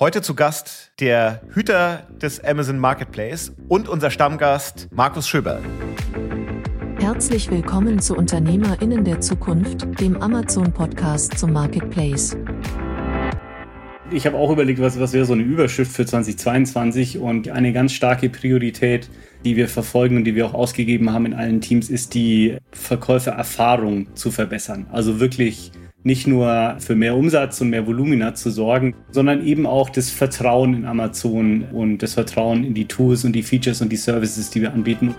Heute zu Gast der Hüter des Amazon Marketplace und unser Stammgast Markus Schöberl. Herzlich willkommen zu UnternehmerInnen der Zukunft, dem Amazon-Podcast zum Marketplace. Ich habe auch überlegt, was, was wäre so eine Überschrift für 2022 und eine ganz starke Priorität, die wir verfolgen und die wir auch ausgegeben haben in allen Teams, ist die Verkäufererfahrung zu verbessern. Also wirklich nicht nur für mehr Umsatz und mehr Volumina zu sorgen, sondern eben auch das Vertrauen in Amazon und das Vertrauen in die Tools und die Features und die Services, die wir anbieten.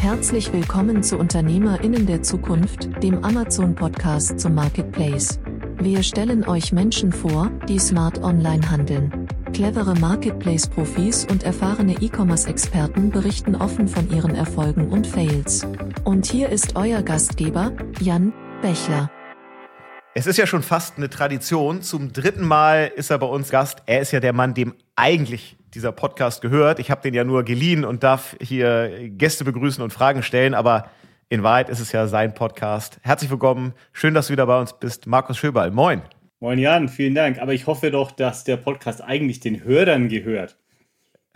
Herzlich willkommen zu UnternehmerInnen der Zukunft, dem Amazon-Podcast zum Marketplace. Wir stellen euch Menschen vor, die smart online handeln. Clevere Marketplace-Profis und erfahrene E-Commerce-Experten berichten offen von ihren Erfolgen und Fails. Und hier ist euer Gastgeber, Jan Bechler. Es ist ja schon fast eine Tradition. Zum dritten Mal ist er bei uns Gast. Er ist ja der Mann, dem eigentlich dieser Podcast gehört. Ich habe den ja nur geliehen und darf hier Gäste begrüßen und Fragen stellen, aber in Wahrheit ist es ja sein Podcast. Herzlich willkommen. Schön, dass du wieder bei uns bist. Markus Schöberl. Moin. Moin Jan, vielen Dank. Aber ich hoffe doch, dass der Podcast eigentlich den Hörern gehört.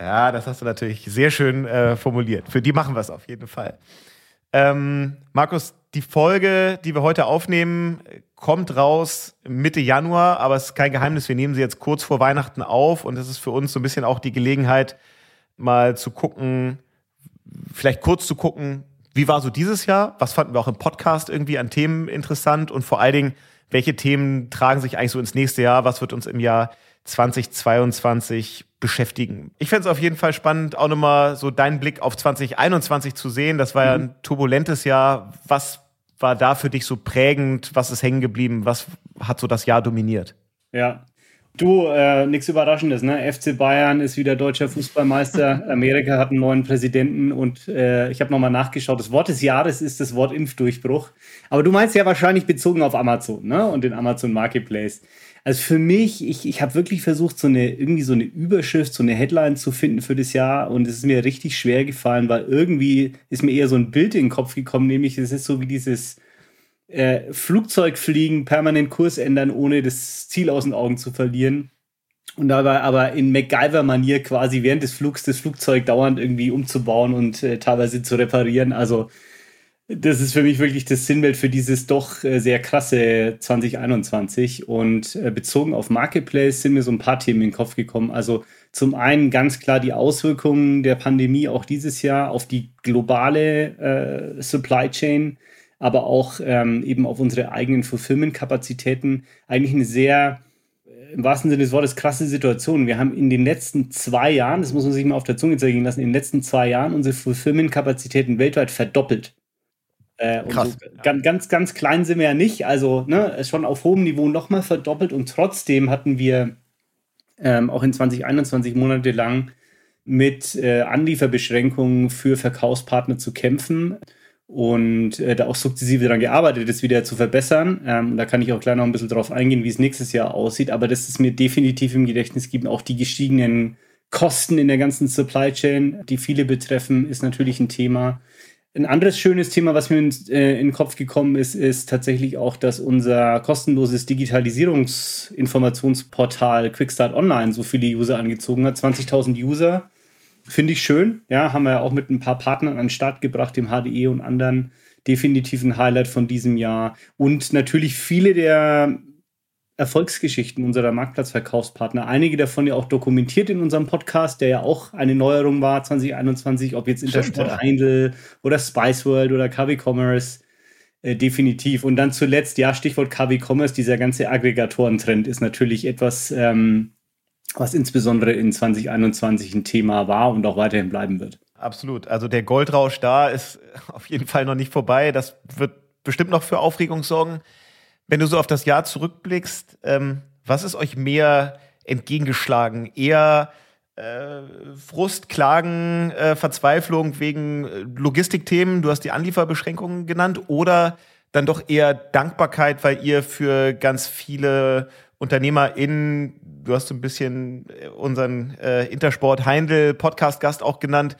Ja, das hast du natürlich sehr schön äh, formuliert. Für die machen wir es auf jeden Fall. Ähm, Markus, die Folge, die wir heute aufnehmen, kommt raus Mitte Januar, aber es ist kein Geheimnis, wir nehmen sie jetzt kurz vor Weihnachten auf und es ist für uns so ein bisschen auch die Gelegenheit, mal zu gucken, vielleicht kurz zu gucken, wie war so dieses Jahr? Was fanden wir auch im Podcast irgendwie an Themen interessant und vor allen Dingen, welche Themen tragen sich eigentlich so ins nächste Jahr? Was wird uns im Jahr 2022 beschäftigen? Ich fände es auf jeden Fall spannend, auch nochmal so deinen Blick auf 2021 zu sehen. Das war ja ein mhm. turbulentes Jahr. Was war da für dich so prägend? Was ist hängen geblieben? Was hat so das Jahr dominiert? Ja, Du, äh, nichts Überraschendes, ne? FC Bayern ist wieder deutscher Fußballmeister. Amerika hat einen neuen Präsidenten und äh, ich habe nochmal nachgeschaut. Das Wort des Jahres ist das Wort Impfdurchbruch. Aber du meinst ja wahrscheinlich bezogen auf Amazon, ne? Und den Amazon Marketplace. Also für mich, ich, ich habe wirklich versucht, so eine, irgendwie so eine Überschrift, so eine Headline zu finden für das Jahr und es ist mir richtig schwer gefallen, weil irgendwie ist mir eher so ein Bild in den Kopf gekommen, nämlich es ist so wie dieses äh, Flugzeug fliegen, permanent Kurs ändern, ohne das Ziel aus den Augen zu verlieren. Und dabei aber in MacGyver-Manier quasi während des Flugs das Flugzeug dauernd irgendwie umzubauen und äh, teilweise zu reparieren. Also das ist für mich wirklich das Sinnbild für dieses doch äh, sehr krasse 2021. Und äh, bezogen auf Marketplace sind mir so ein paar Themen in den Kopf gekommen. Also zum einen ganz klar die Auswirkungen der Pandemie auch dieses Jahr auf die globale äh, Supply Chain aber auch ähm, eben auf unsere eigenen Fulfillment-Kapazitäten eigentlich eine sehr, äh, im wahrsten Sinne des Wortes, krasse Situation. Wir haben in den letzten zwei Jahren, das muss man sich mal auf der Zunge zergehen lassen, in den letzten zwei Jahren unsere Fulfillment-Kapazitäten weltweit verdoppelt. Äh, Krass. So ganz, ganz, ganz klein sind wir ja nicht, also ne, schon auf hohem Niveau nochmal verdoppelt und trotzdem hatten wir ähm, auch in 2021 Monate lang mit äh, Anlieferbeschränkungen für Verkaufspartner zu kämpfen und äh, da auch sukzessive daran gearbeitet, das wieder zu verbessern. Ähm, da kann ich auch gleich noch ein bisschen drauf eingehen, wie es nächstes Jahr aussieht. Aber das ist mir definitiv im Gedächtnis gibt. Auch die gestiegenen Kosten in der ganzen Supply Chain, die viele betreffen, ist natürlich ein Thema. Ein anderes schönes Thema, was mir in, äh, in den Kopf gekommen ist, ist tatsächlich auch, dass unser kostenloses Digitalisierungsinformationsportal Quickstart Online so viele User angezogen hat. 20.000 User Finde ich schön. Ja, haben wir ja auch mit ein paar Partnern an den Start gebracht, dem HDE und anderen. Definitiv ein Highlight von diesem Jahr. Und natürlich viele der Erfolgsgeschichten unserer Marktplatzverkaufspartner. Einige davon ja auch dokumentiert in unserem Podcast, der ja auch eine Neuerung war 2021, ob jetzt Intersport ja. Heindl oder Spice World oder KW Commerce. Äh, definitiv. Und dann zuletzt, ja, Stichwort KW Commerce, dieser ganze Aggregatorentrend ist natürlich etwas, ähm, was insbesondere in 2021 ein Thema war und auch weiterhin bleiben wird. Absolut. Also der Goldrausch da ist auf jeden Fall noch nicht vorbei. Das wird bestimmt noch für Aufregung sorgen. Wenn du so auf das Jahr zurückblickst, ähm, was ist euch mehr entgegengeschlagen? Eher äh, Frust, Klagen, äh, Verzweiflung wegen äh, Logistikthemen, du hast die Anlieferbeschränkungen genannt, oder dann doch eher Dankbarkeit, weil ihr für ganz viele UnternehmerInnen, du hast so ein bisschen äh, unseren äh, Intersport Heindl Podcast-Gast auch genannt,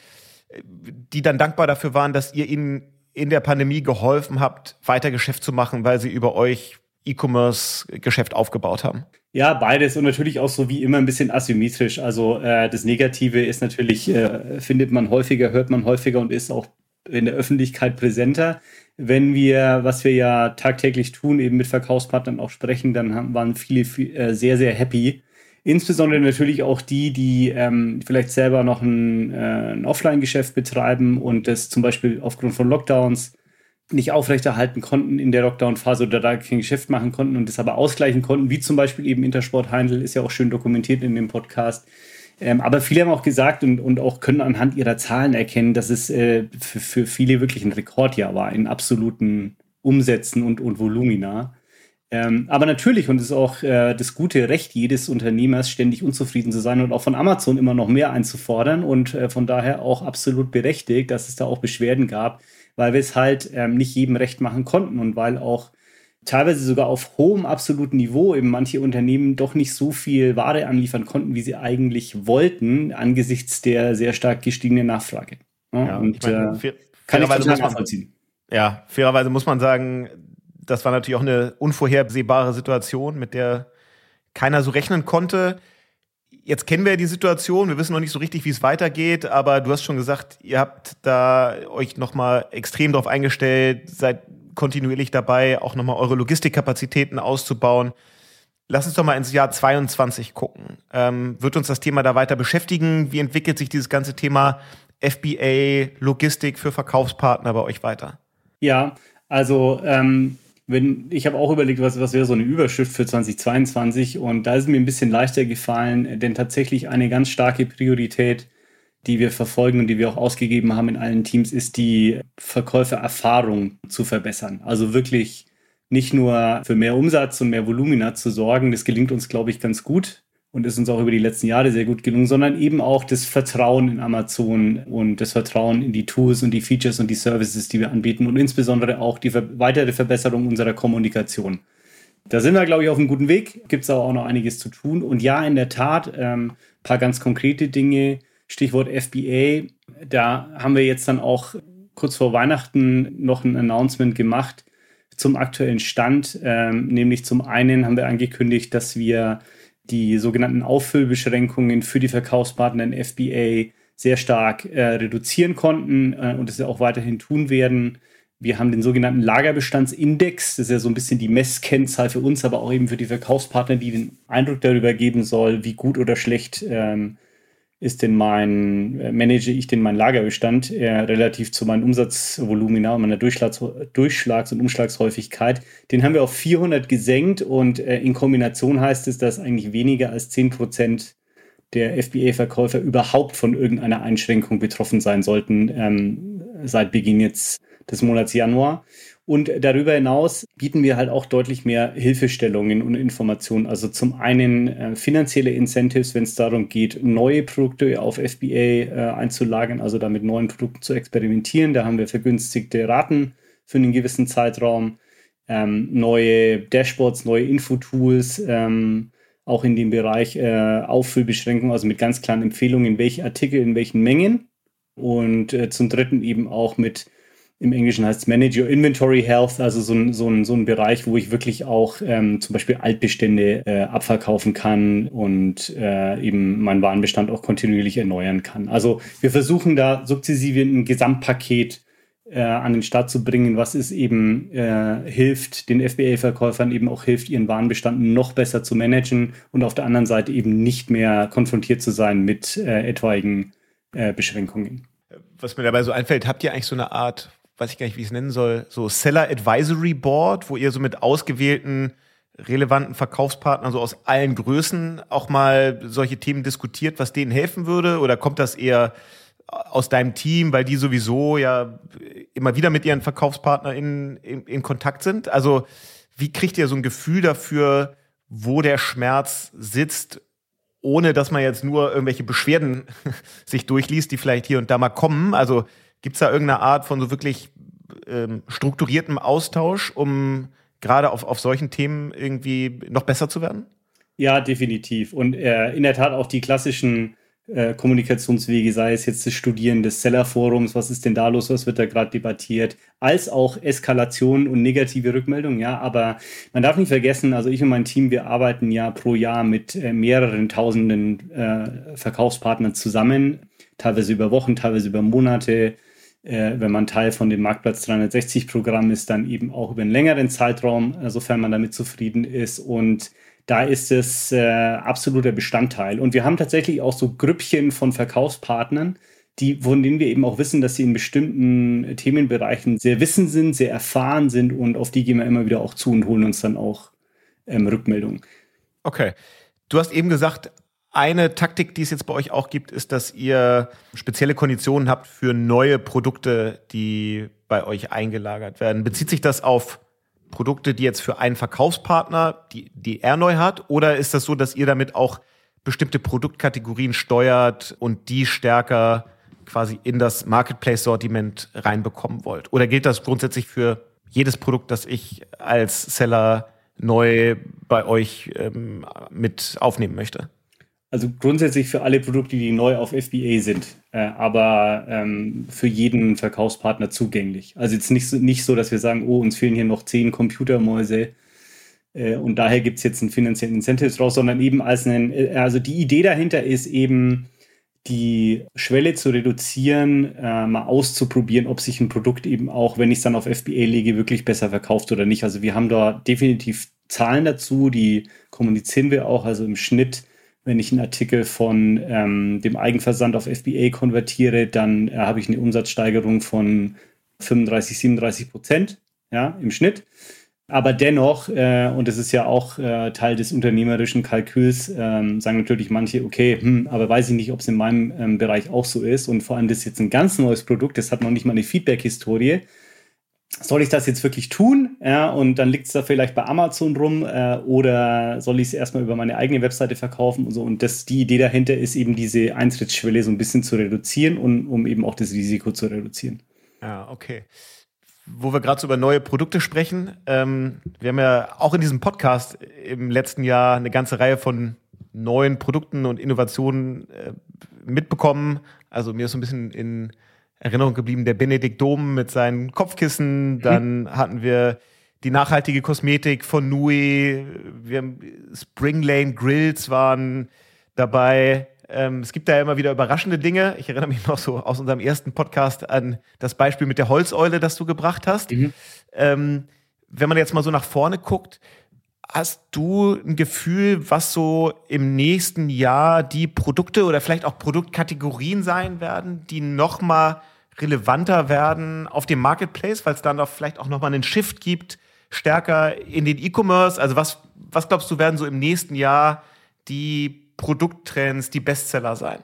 die dann dankbar dafür waren, dass ihr ihnen in der Pandemie geholfen habt, weiter Geschäft zu machen, weil sie über euch E-Commerce-Geschäft aufgebaut haben? Ja, beides und natürlich auch so wie immer ein bisschen asymmetrisch. Also äh, das Negative ist natürlich, äh, findet man häufiger, hört man häufiger und ist auch in der Öffentlichkeit präsenter. Wenn wir, was wir ja tagtäglich tun, eben mit Verkaufspartnern auch sprechen, dann haben, waren viele viel, äh, sehr, sehr happy. Insbesondere natürlich auch die, die ähm, vielleicht selber noch ein, äh, ein Offline-Geschäft betreiben und das zum Beispiel aufgrund von Lockdowns nicht aufrechterhalten konnten in der Lockdown-Phase oder da kein Geschäft machen konnten und das aber ausgleichen konnten, wie zum Beispiel eben Intersport Heindl, ist ja auch schön dokumentiert in dem Podcast. Ähm, aber viele haben auch gesagt und, und auch können anhand ihrer Zahlen erkennen, dass es äh, für, für viele wirklich ein Rekordjahr war in absoluten Umsätzen und, und Volumina. Ähm, aber natürlich, und es ist auch äh, das gute Recht jedes Unternehmers, ständig unzufrieden zu sein und auch von Amazon immer noch mehr einzufordern und äh, von daher auch absolut berechtigt, dass es da auch Beschwerden gab, weil wir es halt ähm, nicht jedem recht machen konnten und weil auch teilweise sogar auf hohem absoluten Niveau eben manche Unternehmen doch nicht so viel Ware anliefern konnten, wie sie eigentlich wollten, angesichts der sehr stark gestiegenen Nachfrage. Ja, ja, und ich meine, äh, fair, kann ich total nachvollziehen. Ja, fairerweise muss man sagen, das war natürlich auch eine unvorhersehbare Situation, mit der keiner so rechnen konnte. Jetzt kennen wir ja die Situation, wir wissen noch nicht so richtig, wie es weitergeht, aber du hast schon gesagt, ihr habt da euch nochmal extrem darauf eingestellt, seid kontinuierlich dabei, auch nochmal eure Logistikkapazitäten auszubauen. Lass uns doch mal ins Jahr 22 gucken. Ähm, wird uns das Thema da weiter beschäftigen? Wie entwickelt sich dieses ganze Thema FBA, Logistik für Verkaufspartner bei euch weiter? Ja, also ähm, wenn, ich habe auch überlegt, was, was wäre so eine Überschrift für 2022 und da ist mir ein bisschen leichter gefallen, denn tatsächlich eine ganz starke Priorität, die wir verfolgen und die wir auch ausgegeben haben in allen Teams, ist die Verkäufererfahrung zu verbessern. Also wirklich nicht nur für mehr Umsatz und mehr Volumina zu sorgen, das gelingt uns, glaube ich, ganz gut und ist uns auch über die letzten Jahre sehr gut gelungen, sondern eben auch das Vertrauen in Amazon und das Vertrauen in die Tools und die Features und die Services, die wir anbieten und insbesondere auch die weitere Verbesserung unserer Kommunikation. Da sind wir, glaube ich, auf einem guten Weg. Gibt es aber auch noch einiges zu tun. Und ja, in der Tat, ähm, paar ganz konkrete Dinge. Stichwort FBA. Da haben wir jetzt dann auch kurz vor Weihnachten noch ein Announcement gemacht zum aktuellen Stand. Ähm, nämlich zum einen haben wir angekündigt, dass wir die sogenannten Auffüllbeschränkungen für die Verkaufspartner in FBA sehr stark äh, reduzieren konnten äh, und es auch weiterhin tun werden. Wir haben den sogenannten Lagerbestandsindex, das ist ja so ein bisschen die Messkennzahl für uns, aber auch eben für die Verkaufspartner, die den Eindruck darüber geben soll, wie gut oder schlecht ähm, ist denn mein, äh, manage ich denn meinen Lagerbestand äh, relativ zu meinem Umsatzvolumina und meiner Durchschlags, Durchschlags- und Umschlagshäufigkeit. Den haben wir auf 400 gesenkt und äh, in Kombination heißt es, dass eigentlich weniger als 10 Prozent der FBA-Verkäufer überhaupt von irgendeiner Einschränkung betroffen sein sollten ähm, seit Beginn jetzt des Monats Januar. Und darüber hinaus bieten wir halt auch deutlich mehr Hilfestellungen und Informationen. Also zum einen äh, finanzielle Incentives, wenn es darum geht, neue Produkte auf FBA äh, einzulagern, also damit neuen Produkten zu experimentieren. Da haben wir vergünstigte Raten für einen gewissen Zeitraum, ähm, neue Dashboards, neue Infotools, ähm, auch in dem Bereich äh, Auffüllbeschränkungen, also mit ganz klaren Empfehlungen, welche Artikel in welchen Mengen. Und äh, zum dritten eben auch mit im Englischen heißt es Manage Your Inventory Health, also so ein, so ein, so ein Bereich, wo ich wirklich auch ähm, zum Beispiel Altbestände äh, abverkaufen kann und äh, eben meinen Warenbestand auch kontinuierlich erneuern kann. Also wir versuchen da sukzessive ein Gesamtpaket äh, an den Start zu bringen, was es eben äh, hilft, den FBA-Verkäufern eben auch hilft, ihren Warenbestand noch besser zu managen und auf der anderen Seite eben nicht mehr konfrontiert zu sein mit äh, etwaigen äh, Beschränkungen. Was mir dabei so einfällt, habt ihr eigentlich so eine Art weiß ich gar nicht, wie ich es nennen soll, so Seller Advisory Board, wo ihr so mit ausgewählten relevanten Verkaufspartnern so aus allen Größen auch mal solche Themen diskutiert, was denen helfen würde? Oder kommt das eher aus deinem Team, weil die sowieso ja immer wieder mit ihren VerkaufspartnerInnen in, in Kontakt sind? Also, wie kriegt ihr so ein Gefühl dafür, wo der Schmerz sitzt, ohne dass man jetzt nur irgendwelche Beschwerden sich durchliest, die vielleicht hier und da mal kommen? Also, Gibt es da irgendeine Art von so wirklich ähm, strukturiertem Austausch, um gerade auf, auf solchen Themen irgendwie noch besser zu werden? Ja, definitiv. Und äh, in der Tat auch die klassischen äh, Kommunikationswege, sei es jetzt das Studieren des Sellerforums, was ist denn da los, was wird da gerade debattiert, als auch Eskalation und negative Rückmeldungen, ja, aber man darf nicht vergessen, also ich und mein Team, wir arbeiten ja pro Jahr mit äh, mehreren tausenden äh, Verkaufspartnern zusammen, teilweise über Wochen, teilweise über Monate, äh, wenn man Teil von dem Marktplatz 360-Programm ist, dann eben auch über einen längeren Zeitraum, äh, sofern man damit zufrieden ist. Und da ist es äh, absoluter Bestandteil. Und wir haben tatsächlich auch so Grüppchen von Verkaufspartnern, die, von denen wir eben auch wissen, dass sie in bestimmten Themenbereichen sehr wissen sind, sehr erfahren sind und auf die gehen wir immer wieder auch zu und holen uns dann auch ähm, Rückmeldungen. Okay. Du hast eben gesagt, eine Taktik, die es jetzt bei euch auch gibt, ist, dass ihr spezielle Konditionen habt für neue Produkte, die bei euch eingelagert werden. Bezieht sich das auf Produkte, die jetzt für einen Verkaufspartner, die, die er neu hat? Oder ist das so, dass ihr damit auch bestimmte Produktkategorien steuert und die stärker quasi in das Marketplace-Sortiment reinbekommen wollt? Oder gilt das grundsätzlich für jedes Produkt, das ich als Seller neu bei euch ähm, mit aufnehmen möchte? Also grundsätzlich für alle Produkte, die neu auf FBA sind, äh, aber ähm, für jeden Verkaufspartner zugänglich. Also jetzt nicht so, nicht so, dass wir sagen, oh, uns fehlen hier noch zehn Computermäuse äh, und daher gibt es jetzt einen finanziellen Incentive draus, sondern eben als einen, äh, also die Idee dahinter ist eben, die Schwelle zu reduzieren, äh, mal auszuprobieren, ob sich ein Produkt eben auch, wenn ich es dann auf FBA lege, wirklich besser verkauft oder nicht. Also wir haben da definitiv Zahlen dazu, die kommunizieren wir auch. Also im Schnitt wenn ich einen Artikel von ähm, dem Eigenversand auf FBA konvertiere, dann äh, habe ich eine Umsatzsteigerung von 35, 37 Prozent ja, im Schnitt. Aber dennoch, äh, und das ist ja auch äh, Teil des unternehmerischen Kalküls, ähm, sagen natürlich manche, okay, hm, aber weiß ich nicht, ob es in meinem ähm, Bereich auch so ist. Und vor allem, das ist jetzt ein ganz neues Produkt, das hat noch nicht mal eine Feedback-Historie soll ich das jetzt wirklich tun? Ja, und dann liegt es da vielleicht bei Amazon rum äh, oder soll ich es erstmal über meine eigene Webseite verkaufen und so. Und das, die Idee dahinter ist eben diese Eintrittsschwelle so ein bisschen zu reduzieren und um eben auch das Risiko zu reduzieren. Ja, okay. Wo wir gerade so über neue Produkte sprechen, ähm, wir haben ja auch in diesem Podcast im letzten Jahr eine ganze Reihe von neuen Produkten und Innovationen äh, mitbekommen. Also mir ist so ein bisschen in Erinnerung geblieben, der Benedikt Dom mit seinen Kopfkissen. Dann mhm. hatten wir die nachhaltige Kosmetik von Nui. Wir haben Spring Lane Grills waren dabei. Ähm, es gibt da immer wieder überraschende Dinge. Ich erinnere mich noch so aus unserem ersten Podcast an das Beispiel mit der Holzeule, das du gebracht hast. Mhm. Ähm, wenn man jetzt mal so nach vorne guckt, hast du ein Gefühl, was so im nächsten Jahr die Produkte oder vielleicht auch Produktkategorien sein werden, die noch mal relevanter werden auf dem Marketplace, weil es dann auch vielleicht auch nochmal einen Shift gibt, stärker in den E-Commerce? Also was, was glaubst du, werden so im nächsten Jahr die Produkttrends, die Bestseller sein?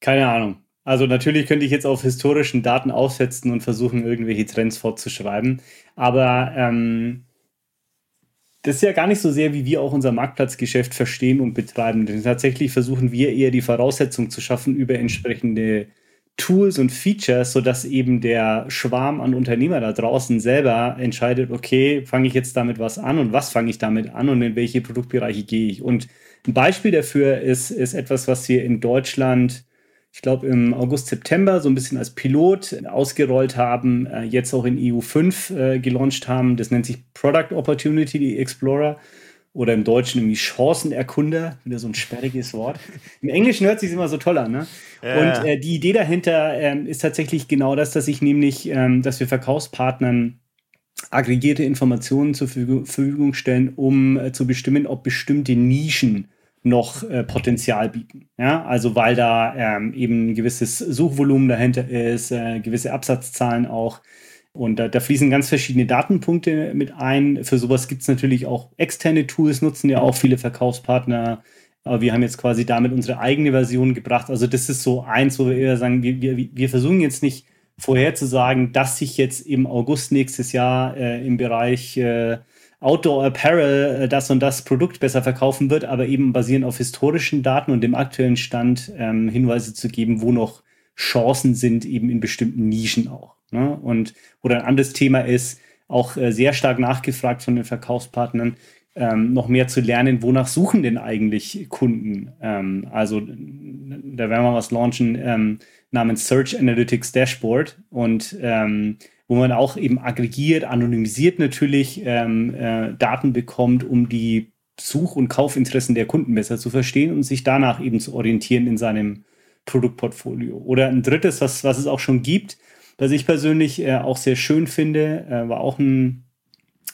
Keine Ahnung. Also natürlich könnte ich jetzt auf historischen Daten aufsetzen und versuchen, irgendwelche Trends fortzuschreiben. Aber ähm, das ist ja gar nicht so sehr, wie wir auch unser Marktplatzgeschäft verstehen und betreiben. Denn tatsächlich versuchen wir eher die Voraussetzung zu schaffen über entsprechende Tools und Features, sodass eben der Schwarm an Unternehmer da draußen selber entscheidet, okay, fange ich jetzt damit was an und was fange ich damit an und in welche Produktbereiche gehe ich. Und ein Beispiel dafür ist, ist etwas, was wir in Deutschland, ich glaube im August, September so ein bisschen als Pilot ausgerollt haben, äh, jetzt auch in EU5 äh, gelauncht haben. Das nennt sich Product Opportunity Explorer oder im Deutschen irgendwie Chancenerkunder, wieder so ein sperriges Wort. Im Englischen hört sich immer so toll an, ne? Ja. Und äh, die Idee dahinter ähm, ist tatsächlich genau das, dass ich nämlich, ähm, dass wir Verkaufspartnern aggregierte Informationen zur Verfügung stellen, um äh, zu bestimmen, ob bestimmte Nischen noch äh, Potenzial bieten. Ja, also weil da ähm, eben ein gewisses Suchvolumen dahinter ist, äh, gewisse Absatzzahlen auch und da, da fließen ganz verschiedene Datenpunkte mit ein. Für sowas gibt es natürlich auch externe Tools, nutzen ja auch viele Verkaufspartner. Aber wir haben jetzt quasi damit unsere eigene Version gebracht. Also das ist so eins, wo wir eher sagen, wir, wir, wir versuchen jetzt nicht vorherzusagen, dass sich jetzt im August nächstes Jahr äh, im Bereich äh, Outdoor Apparel äh, das und das Produkt besser verkaufen wird, aber eben basierend auf historischen Daten und dem aktuellen Stand ähm, Hinweise zu geben, wo noch Chancen sind, eben in bestimmten Nischen auch. Ne? Und oder ein anderes Thema ist, auch äh, sehr stark nachgefragt von den Verkaufspartnern, ähm, noch mehr zu lernen, wonach suchen denn eigentlich Kunden? Ähm, also da werden wir was launchen ähm, namens Search Analytics Dashboard und ähm, wo man auch eben aggregiert, anonymisiert natürlich ähm, äh, Daten bekommt, um die Such- und Kaufinteressen der Kunden besser zu verstehen und sich danach eben zu orientieren in seinem Produktportfolio. Oder ein drittes, was, was es auch schon gibt, was ich persönlich äh, auch sehr schön finde, äh, war auch ein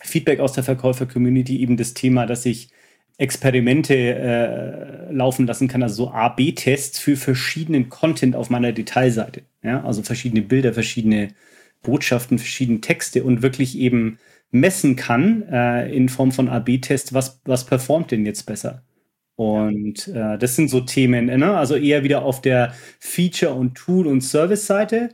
Feedback aus der Verkäufer-Community, eben das Thema, dass ich Experimente äh, laufen lassen kann, also so A-B-Tests für verschiedenen Content auf meiner Detailseite. Ja? Also verschiedene Bilder, verschiedene Botschaften, verschiedene Texte und wirklich eben messen kann äh, in Form von A-B-Test, was, was performt denn jetzt besser. Und äh, das sind so Themen, ne? also eher wieder auf der Feature- und Tool- und Service-Seite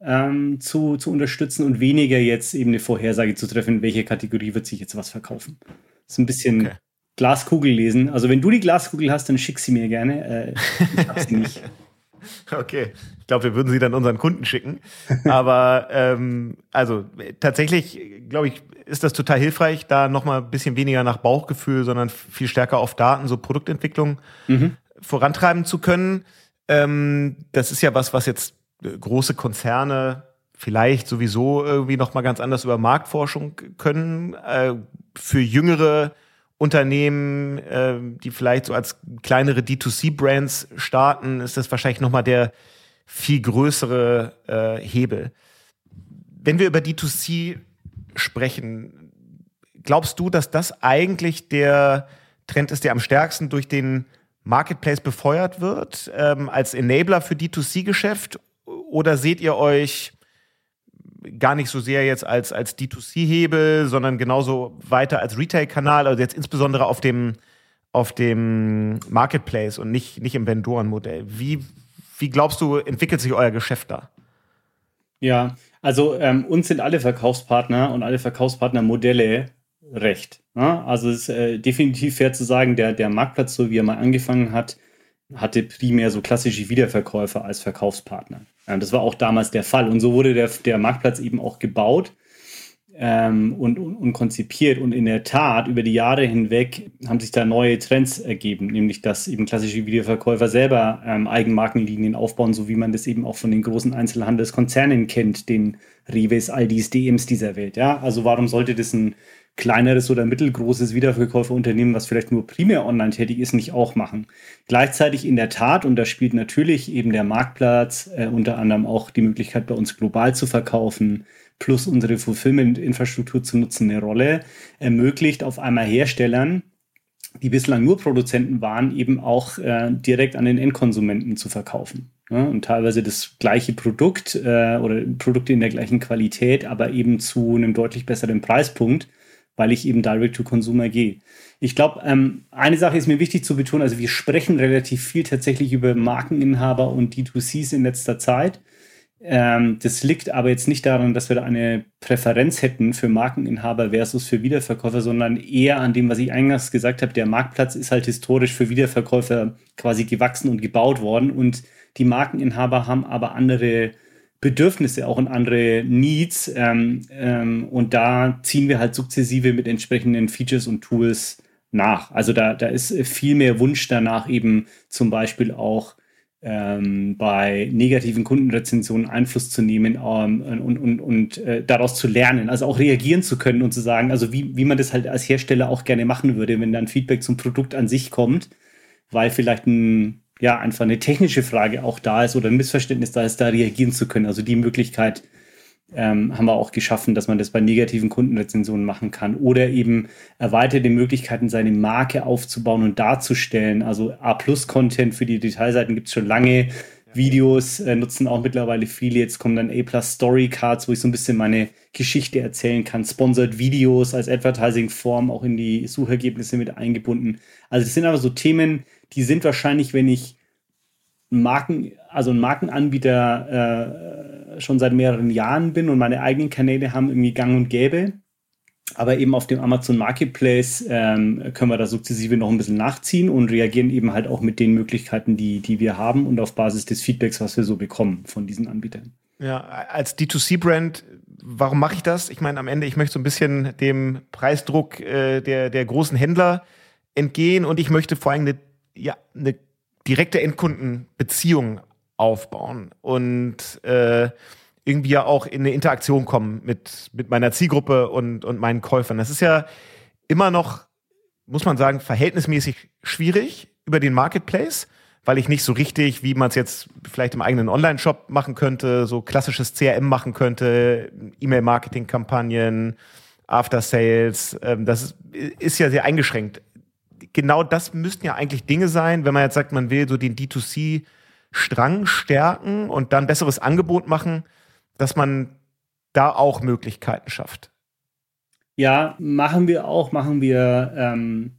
ähm, zu, zu unterstützen und weniger jetzt eben eine Vorhersage zu treffen, in welche Kategorie wird sich jetzt was verkaufen. Das ist ein bisschen okay. Glaskugel lesen. Also wenn du die Glaskugel hast, dann schick sie mir gerne. Äh, ich hab sie nicht. Okay, ich glaube, wir würden sie dann unseren Kunden schicken. Aber ähm, also tatsächlich, glaube ich, ist das total hilfreich, da nochmal ein bisschen weniger nach Bauchgefühl, sondern viel stärker auf Daten, so Produktentwicklung mhm. vorantreiben zu können. Ähm, das ist ja was, was jetzt große Konzerne vielleicht sowieso irgendwie nochmal ganz anders über Marktforschung können. Äh, für jüngere Unternehmen, äh, die vielleicht so als kleinere D2C-Brands starten, ist das wahrscheinlich nochmal der viel größere äh, Hebel. Wenn wir über D2C sprechen, glaubst du, dass das eigentlich der Trend ist, der am stärksten durch den Marketplace befeuert wird, ähm, als Enabler für D2C-Geschäft? Oder seht ihr euch gar nicht so sehr jetzt als, als D2C-Hebel, sondern genauso weiter als Retail-Kanal, also jetzt insbesondere auf dem, auf dem Marketplace und nicht, nicht im Vendoren-Modell. Wie, wie glaubst du, entwickelt sich euer Geschäft da? Ja, also ähm, uns sind alle Verkaufspartner und alle Verkaufspartnermodelle recht. Ne? Also es ist äh, definitiv fair zu sagen, der, der Marktplatz, so wie er mal angefangen hat, hatte primär so klassische Wiederverkäufer als Verkaufspartner. Das war auch damals der Fall. Und so wurde der, der Marktplatz eben auch gebaut ähm, und, und, und, konzipiert. Und in der Tat, über die Jahre hinweg haben sich da neue Trends ergeben, nämlich dass eben klassische Videoverkäufer selber ähm, Eigenmarkenlinien aufbauen, so wie man das eben auch von den großen Einzelhandelskonzernen kennt, den Reves, Aldis, DMs dieser Welt. Ja, also warum sollte das ein kleineres oder mittelgroßes Wiederverkäuferunternehmen, was vielleicht nur primär online tätig ist, nicht auch machen. Gleichzeitig in der Tat, und da spielt natürlich eben der Marktplatz, äh, unter anderem auch die Möglichkeit bei uns global zu verkaufen, plus unsere Fulfillment-Infrastruktur zu nutzen, eine Rolle, ermöglicht auf einmal Herstellern, die bislang nur Produzenten waren, eben auch äh, direkt an den Endkonsumenten zu verkaufen. Ja, und teilweise das gleiche Produkt äh, oder Produkte in der gleichen Qualität, aber eben zu einem deutlich besseren Preispunkt weil ich eben Direct to Consumer gehe. Ich glaube, ähm, eine Sache ist mir wichtig zu betonen, also wir sprechen relativ viel tatsächlich über Markeninhaber und D2Cs in letzter Zeit. Ähm, das liegt aber jetzt nicht daran, dass wir da eine Präferenz hätten für Markeninhaber versus für Wiederverkäufer, sondern eher an dem, was ich eingangs gesagt habe. Der Marktplatz ist halt historisch für Wiederverkäufer quasi gewachsen und gebaut worden und die Markeninhaber haben aber andere Bedürfnisse, auch in andere Needs. Ähm, ähm, und da ziehen wir halt sukzessive mit entsprechenden Features und Tools nach. Also da, da ist viel mehr Wunsch danach, eben zum Beispiel auch ähm, bei negativen Kundenrezensionen Einfluss zu nehmen ähm, und, und, und äh, daraus zu lernen, also auch reagieren zu können und zu sagen, also wie, wie man das halt als Hersteller auch gerne machen würde, wenn dann Feedback zum Produkt an sich kommt, weil vielleicht ein ja, einfach eine technische Frage auch da ist oder ein Missverständnis da ist, da reagieren zu können. Also die Möglichkeit ähm, haben wir auch geschaffen, dass man das bei negativen Kundenrezensionen machen kann oder eben erweiterte Möglichkeiten, seine Marke aufzubauen und darzustellen. Also A-Plus-Content für die Detailseiten gibt es schon lange. Videos äh, nutzen auch mittlerweile viele. Jetzt kommen dann A-Plus Story Cards, wo ich so ein bisschen meine Geschichte erzählen kann. Sponsored Videos als Advertising-Form auch in die Suchergebnisse mit eingebunden. Also das sind aber so Themen, die sind wahrscheinlich, wenn ich Marken, also ein Markenanbieter äh, schon seit mehreren Jahren bin und meine eigenen Kanäle haben irgendwie gang und gäbe. Aber eben auf dem Amazon Marketplace ähm, können wir da sukzessive noch ein bisschen nachziehen und reagieren eben halt auch mit den Möglichkeiten, die, die wir haben und auf Basis des Feedbacks, was wir so bekommen von diesen Anbietern. Ja, als D2C-Brand, warum mache ich das? Ich meine, am Ende, ich möchte so ein bisschen dem Preisdruck äh, der, der großen Händler entgehen und ich möchte vor allem eine ja, eine direkte Endkundenbeziehungen aufbauen und äh, irgendwie ja auch in eine Interaktion kommen mit, mit meiner Zielgruppe und, und meinen Käufern. Das ist ja immer noch, muss man sagen, verhältnismäßig schwierig über den Marketplace, weil ich nicht so richtig, wie man es jetzt vielleicht im eigenen Online-Shop machen könnte, so klassisches CRM machen könnte, E-Mail-Marketing-Kampagnen, After-Sales, ähm, das ist, ist ja sehr eingeschränkt. Genau das müssten ja eigentlich Dinge sein, wenn man jetzt sagt, man will so den D2C-Strang stärken und dann besseres Angebot machen dass man da auch Möglichkeiten schafft. Ja, machen wir auch, machen wir, ähm,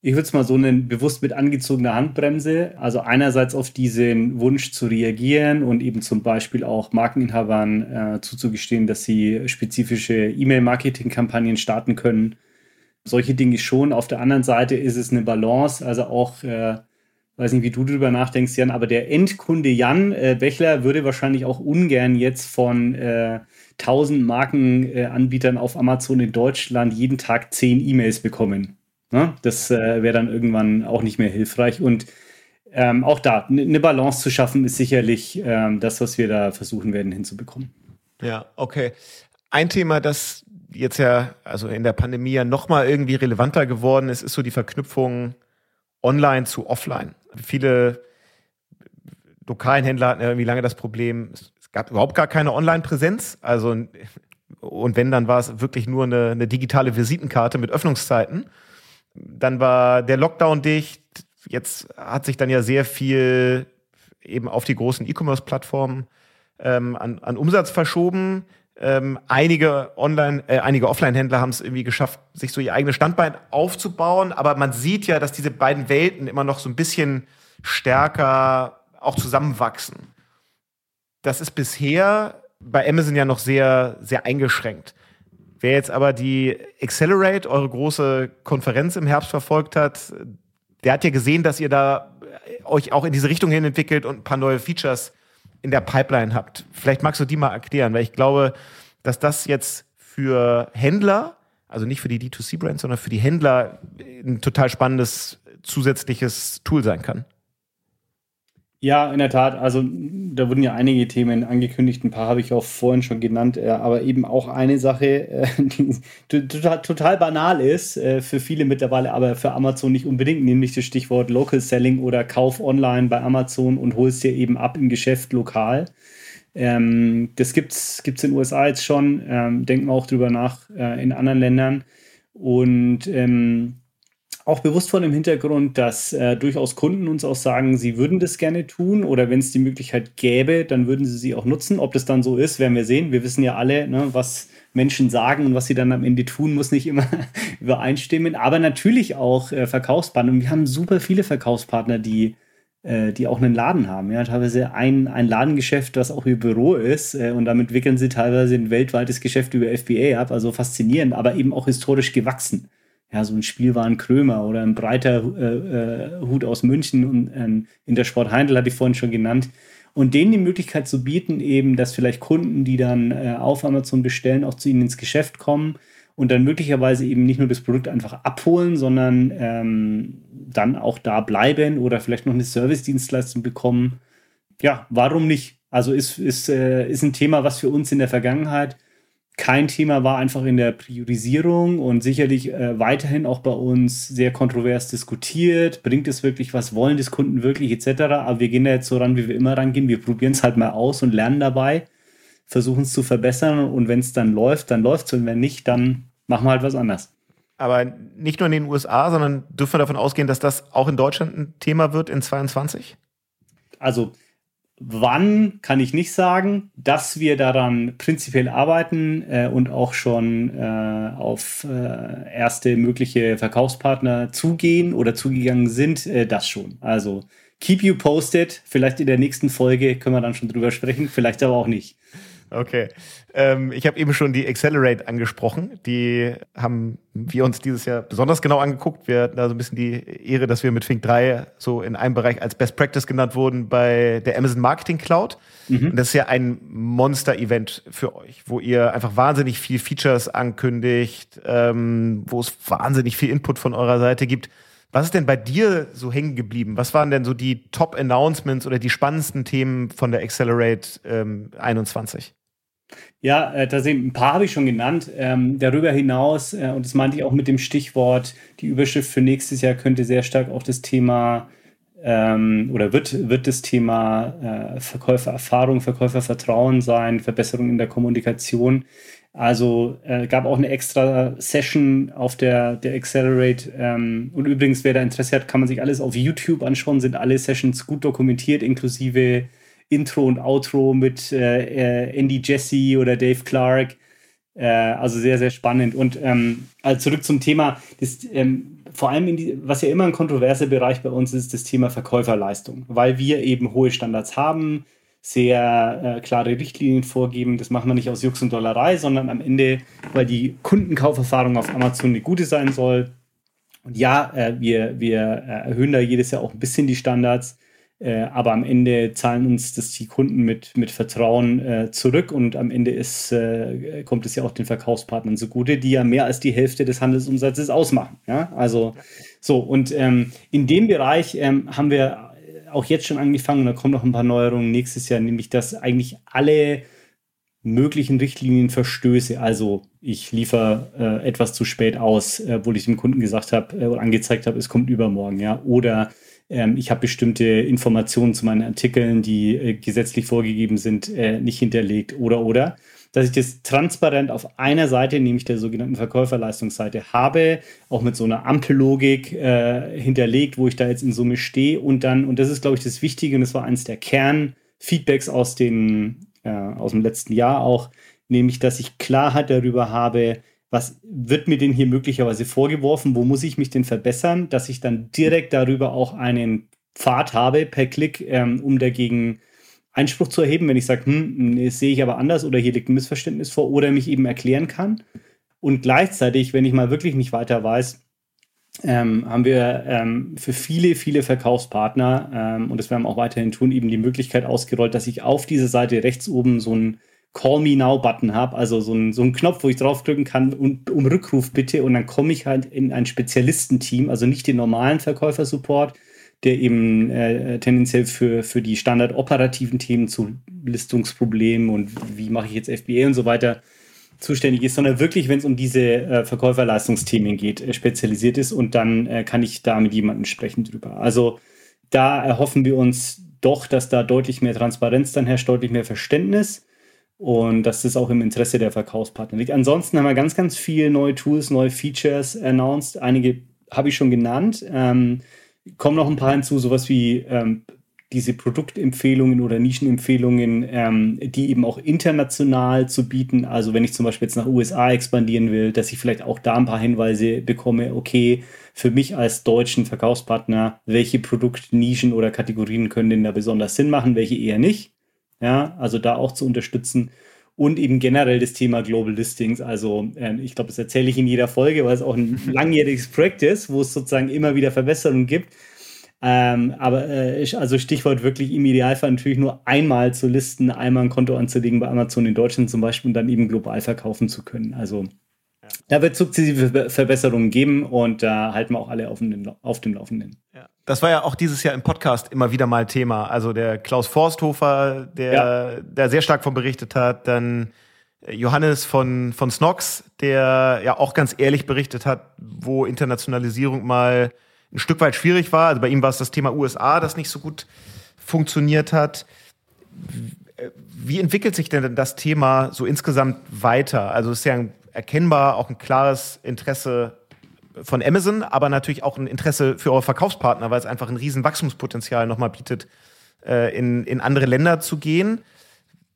ich würde es mal so nennen, bewusst mit angezogener Handbremse. Also einerseits auf diesen Wunsch zu reagieren und eben zum Beispiel auch Markeninhabern äh, zuzugestehen, dass sie spezifische E-Mail-Marketing-Kampagnen starten können. Solche Dinge schon. Auf der anderen Seite ist es eine Balance, also auch äh, weiß nicht, wie du darüber nachdenkst, Jan, aber der Endkunde Jan äh, Bechler würde wahrscheinlich auch ungern jetzt von äh, 1000 Markenanbietern äh, auf Amazon in Deutschland jeden Tag 10 E-Mails bekommen. Ne? Das äh, wäre dann irgendwann auch nicht mehr hilfreich. Und ähm, auch da, eine ne Balance zu schaffen, ist sicherlich ähm, das, was wir da versuchen werden hinzubekommen. Ja, okay. Ein Thema, das jetzt ja, also in der Pandemie ja nochmal irgendwie relevanter geworden ist, ist so die Verknüpfung online zu offline. Viele lokalen Händler hatten ja irgendwie lange das Problem, es gab überhaupt gar keine Online-Präsenz. Also, und wenn, dann war es wirklich nur eine, eine digitale Visitenkarte mit Öffnungszeiten. Dann war der Lockdown dicht. Jetzt hat sich dann ja sehr viel eben auf die großen E-Commerce-Plattformen ähm, an, an Umsatz verschoben. Ähm, einige Online, äh, einige Offline-Händler haben es irgendwie geschafft, sich so ihr eigenes Standbein aufzubauen. Aber man sieht ja, dass diese beiden Welten immer noch so ein bisschen stärker auch zusammenwachsen. Das ist bisher bei Amazon ja noch sehr, sehr eingeschränkt. Wer jetzt aber die Accelerate, eure große Konferenz im Herbst verfolgt hat, der hat ja gesehen, dass ihr da euch auch in diese Richtung hin entwickelt und ein paar neue Features in der Pipeline habt. Vielleicht magst du die mal erklären, weil ich glaube, dass das jetzt für Händler, also nicht für die D2C-Brands, sondern für die Händler ein total spannendes zusätzliches Tool sein kann. Ja, in der Tat. Also da wurden ja einige Themen angekündigt. Ein paar habe ich auch vorhin schon genannt. Äh, aber eben auch eine Sache, äh, die total, banal ist äh, für viele mittlerweile, aber für Amazon nicht unbedingt, nämlich das Stichwort Local Selling oder Kauf online bei Amazon und holst dir eben ab im Geschäft lokal. Ähm, das gibt's gibt's in den USA jetzt schon. Ähm, denken wir auch drüber nach in anderen Ländern. Und ähm, auch bewusst vor dem Hintergrund, dass äh, durchaus Kunden uns auch sagen, sie würden das gerne tun oder wenn es die Möglichkeit gäbe, dann würden sie sie auch nutzen. Ob das dann so ist, werden wir sehen. Wir wissen ja alle, ne, was Menschen sagen und was sie dann am Ende tun, muss nicht immer übereinstimmen. Aber natürlich auch äh, Verkaufspartner. Und wir haben super viele Verkaufspartner, die äh, die auch einen Laden haben. Ja, teilweise ein, ein Ladengeschäft, das auch ihr Büro ist äh, und damit wickeln sie teilweise ein weltweites Geschäft über FBA ab, also faszinierend, aber eben auch historisch gewachsen ja, so ein Spielwaren Krömer oder ein breiter äh, äh, Hut aus München und ähm, in der Sport Heindl hatte ich vorhin schon genannt. Und denen die Möglichkeit zu bieten, eben, dass vielleicht Kunden, die dann äh, auf Amazon bestellen, auch zu ihnen ins Geschäft kommen und dann möglicherweise eben nicht nur das Produkt einfach abholen, sondern ähm, dann auch da bleiben oder vielleicht noch eine Service-Dienstleistung bekommen. Ja, warum nicht? Also ist, ist, äh, ist ein Thema, was für uns in der Vergangenheit kein Thema war einfach in der Priorisierung und sicherlich äh, weiterhin auch bei uns sehr kontrovers diskutiert. Bringt es wirklich was? Wollen das Kunden wirklich etc.? Aber wir gehen da jetzt so ran, wie wir immer rangehen. Wir probieren es halt mal aus und lernen dabei, versuchen es zu verbessern und wenn es dann läuft, dann läuft es und wenn nicht, dann machen wir halt was anderes. Aber nicht nur in den USA, sondern dürfen wir davon ausgehen, dass das auch in Deutschland ein Thema wird in 22? Also Wann kann ich nicht sagen, dass wir daran prinzipiell arbeiten äh, und auch schon äh, auf äh, erste mögliche Verkaufspartner zugehen oder zugegangen sind, äh, das schon. Also keep you posted. Vielleicht in der nächsten Folge können wir dann schon drüber sprechen, vielleicht aber auch nicht. Okay. Ähm, ich habe eben schon die Accelerate angesprochen. Die haben wir uns dieses Jahr besonders genau angeguckt. Wir hatten da so ein bisschen die Ehre, dass wir mit Fink 3 so in einem Bereich als Best Practice genannt wurden bei der Amazon Marketing Cloud. Mhm. Und das ist ja ein Monster-Event für euch, wo ihr einfach wahnsinnig viel Features ankündigt, ähm, wo es wahnsinnig viel Input von eurer Seite gibt. Was ist denn bei dir so hängen geblieben? Was waren denn so die Top-Announcements oder die spannendsten Themen von der Accelerate ähm, 21? Ja, äh, tatsächlich ein paar habe ich schon genannt. Ähm, darüber hinaus, äh, und das meinte ich auch mit dem Stichwort, die Überschrift für nächstes Jahr könnte sehr stark auch das Thema ähm, oder wird, wird das Thema äh, Verkäufererfahrung, Verkäufervertrauen sein, Verbesserung in der Kommunikation. Also äh, gab auch eine extra Session auf der, der Accelerate. Ähm, und übrigens, wer da Interesse hat, kann man sich alles auf YouTube anschauen, sind alle Sessions gut dokumentiert, inklusive Intro und Outro mit äh, Andy Jesse oder Dave Clark. Äh, also sehr, sehr spannend. Und ähm, also zurück zum Thema. Das, ähm, vor allem, die, was ja immer ein kontroverser Bereich bei uns ist, das Thema Verkäuferleistung, weil wir eben hohe Standards haben sehr äh, klare Richtlinien vorgeben. Das machen wir nicht aus Jux und Dollerei, sondern am Ende, weil die Kundenkauferfahrung auf Amazon eine gute sein soll. Und ja, äh, wir, wir äh, erhöhen da jedes Jahr auch ein bisschen die Standards, äh, aber am Ende zahlen uns das die Kunden mit, mit Vertrauen äh, zurück und am Ende ist, äh, kommt es ja auch den Verkaufspartnern zugute, die ja mehr als die Hälfte des Handelsumsatzes ausmachen. Ja? Also so, und ähm, in dem Bereich ähm, haben wir auch jetzt schon angefangen, da kommen noch ein paar Neuerungen nächstes Jahr, nämlich dass eigentlich alle möglichen Richtlinienverstöße, also ich liefere äh, etwas zu spät aus, äh, obwohl ich dem Kunden gesagt habe äh, oder angezeigt habe, es kommt übermorgen, ja, oder ähm, ich habe bestimmte Informationen zu meinen Artikeln, die äh, gesetzlich vorgegeben sind, äh, nicht hinterlegt, oder oder. Dass ich das transparent auf einer Seite, nämlich der sogenannten Verkäuferleistungsseite, habe, auch mit so einer Ampellogik äh, hinterlegt, wo ich da jetzt in Summe stehe und dann, und das ist, glaube ich, das Wichtige, und das war eines der Kernfeedbacks aus, den, aus dem letzten Jahr auch, nämlich, dass ich Klarheit darüber habe, was wird mir denn hier möglicherweise vorgeworfen, wo muss ich mich denn verbessern, dass ich dann direkt darüber auch einen Pfad habe per Klick, ähm, um dagegen Einspruch zu erheben, wenn ich sage, hm, das sehe ich aber anders oder hier liegt ein Missverständnis vor oder mich eben erklären kann. Und gleichzeitig, wenn ich mal wirklich nicht weiter weiß, ähm, haben wir ähm, für viele, viele Verkaufspartner, ähm, und das werden wir auch weiterhin tun, eben die Möglichkeit ausgerollt, dass ich auf dieser Seite rechts oben so einen Call Me Now Button habe, also so einen, so Knopf, wo ich draufdrücken kann und um Rückruf bitte. Und dann komme ich halt in ein Spezialistenteam, also nicht den normalen Verkäufersupport, der eben äh, tendenziell für, für die standardoperativen Themen zu Listungsproblemen und wie mache ich jetzt FBA und so weiter zuständig ist, sondern wirklich, wenn es um diese äh, Verkäuferleistungsthemen geht, äh, spezialisiert ist. Und dann äh, kann ich da mit jemandem sprechen drüber. Also da erhoffen wir uns doch, dass da deutlich mehr Transparenz dann herrscht, deutlich mehr Verständnis und dass das auch im Interesse der Verkaufspartner liegt. Ansonsten haben wir ganz, ganz viele neue Tools, neue Features announced. Einige habe ich schon genannt. Ähm, kommen noch ein paar hinzu, sowas wie ähm, diese Produktempfehlungen oder Nischenempfehlungen, ähm, die eben auch international zu bieten. Also wenn ich zum Beispiel jetzt nach USA expandieren will, dass ich vielleicht auch da ein paar Hinweise bekomme, okay, für mich als deutschen Verkaufspartner, welche Produktnischen oder Kategorien können denn da besonders Sinn machen, welche eher nicht. Ja, also da auch zu unterstützen und eben generell das Thema Global Listings. Also äh, ich glaube, das erzähle ich in jeder Folge, weil es auch ein langjähriges Projekt ist, wo es sozusagen immer wieder Verbesserungen gibt. Ähm, aber äh, also Stichwort wirklich im Idealfall natürlich nur einmal zu listen, einmal ein Konto anzulegen bei Amazon in Deutschland zum Beispiel und dann eben global verkaufen zu können. Also ja. da wird sukzessive Verbesserungen geben und da halten wir auch alle auf dem, auf dem Laufenden. Ja. Das war ja auch dieses Jahr im Podcast immer wieder mal Thema. Also der Klaus Forsthofer, der, ja. der sehr stark von berichtet hat, dann Johannes von, von Snox, der ja auch ganz ehrlich berichtet hat, wo Internationalisierung mal ein Stück weit schwierig war. Also bei ihm war es das Thema USA, das nicht so gut funktioniert hat. Wie entwickelt sich denn das Thema so insgesamt weiter? Also es ist ja erkennbar auch ein klares Interesse von Amazon, aber natürlich auch ein Interesse für eure Verkaufspartner, weil es einfach ein riesen Wachstumspotenzial nochmal bietet, äh, in, in andere Länder zu gehen.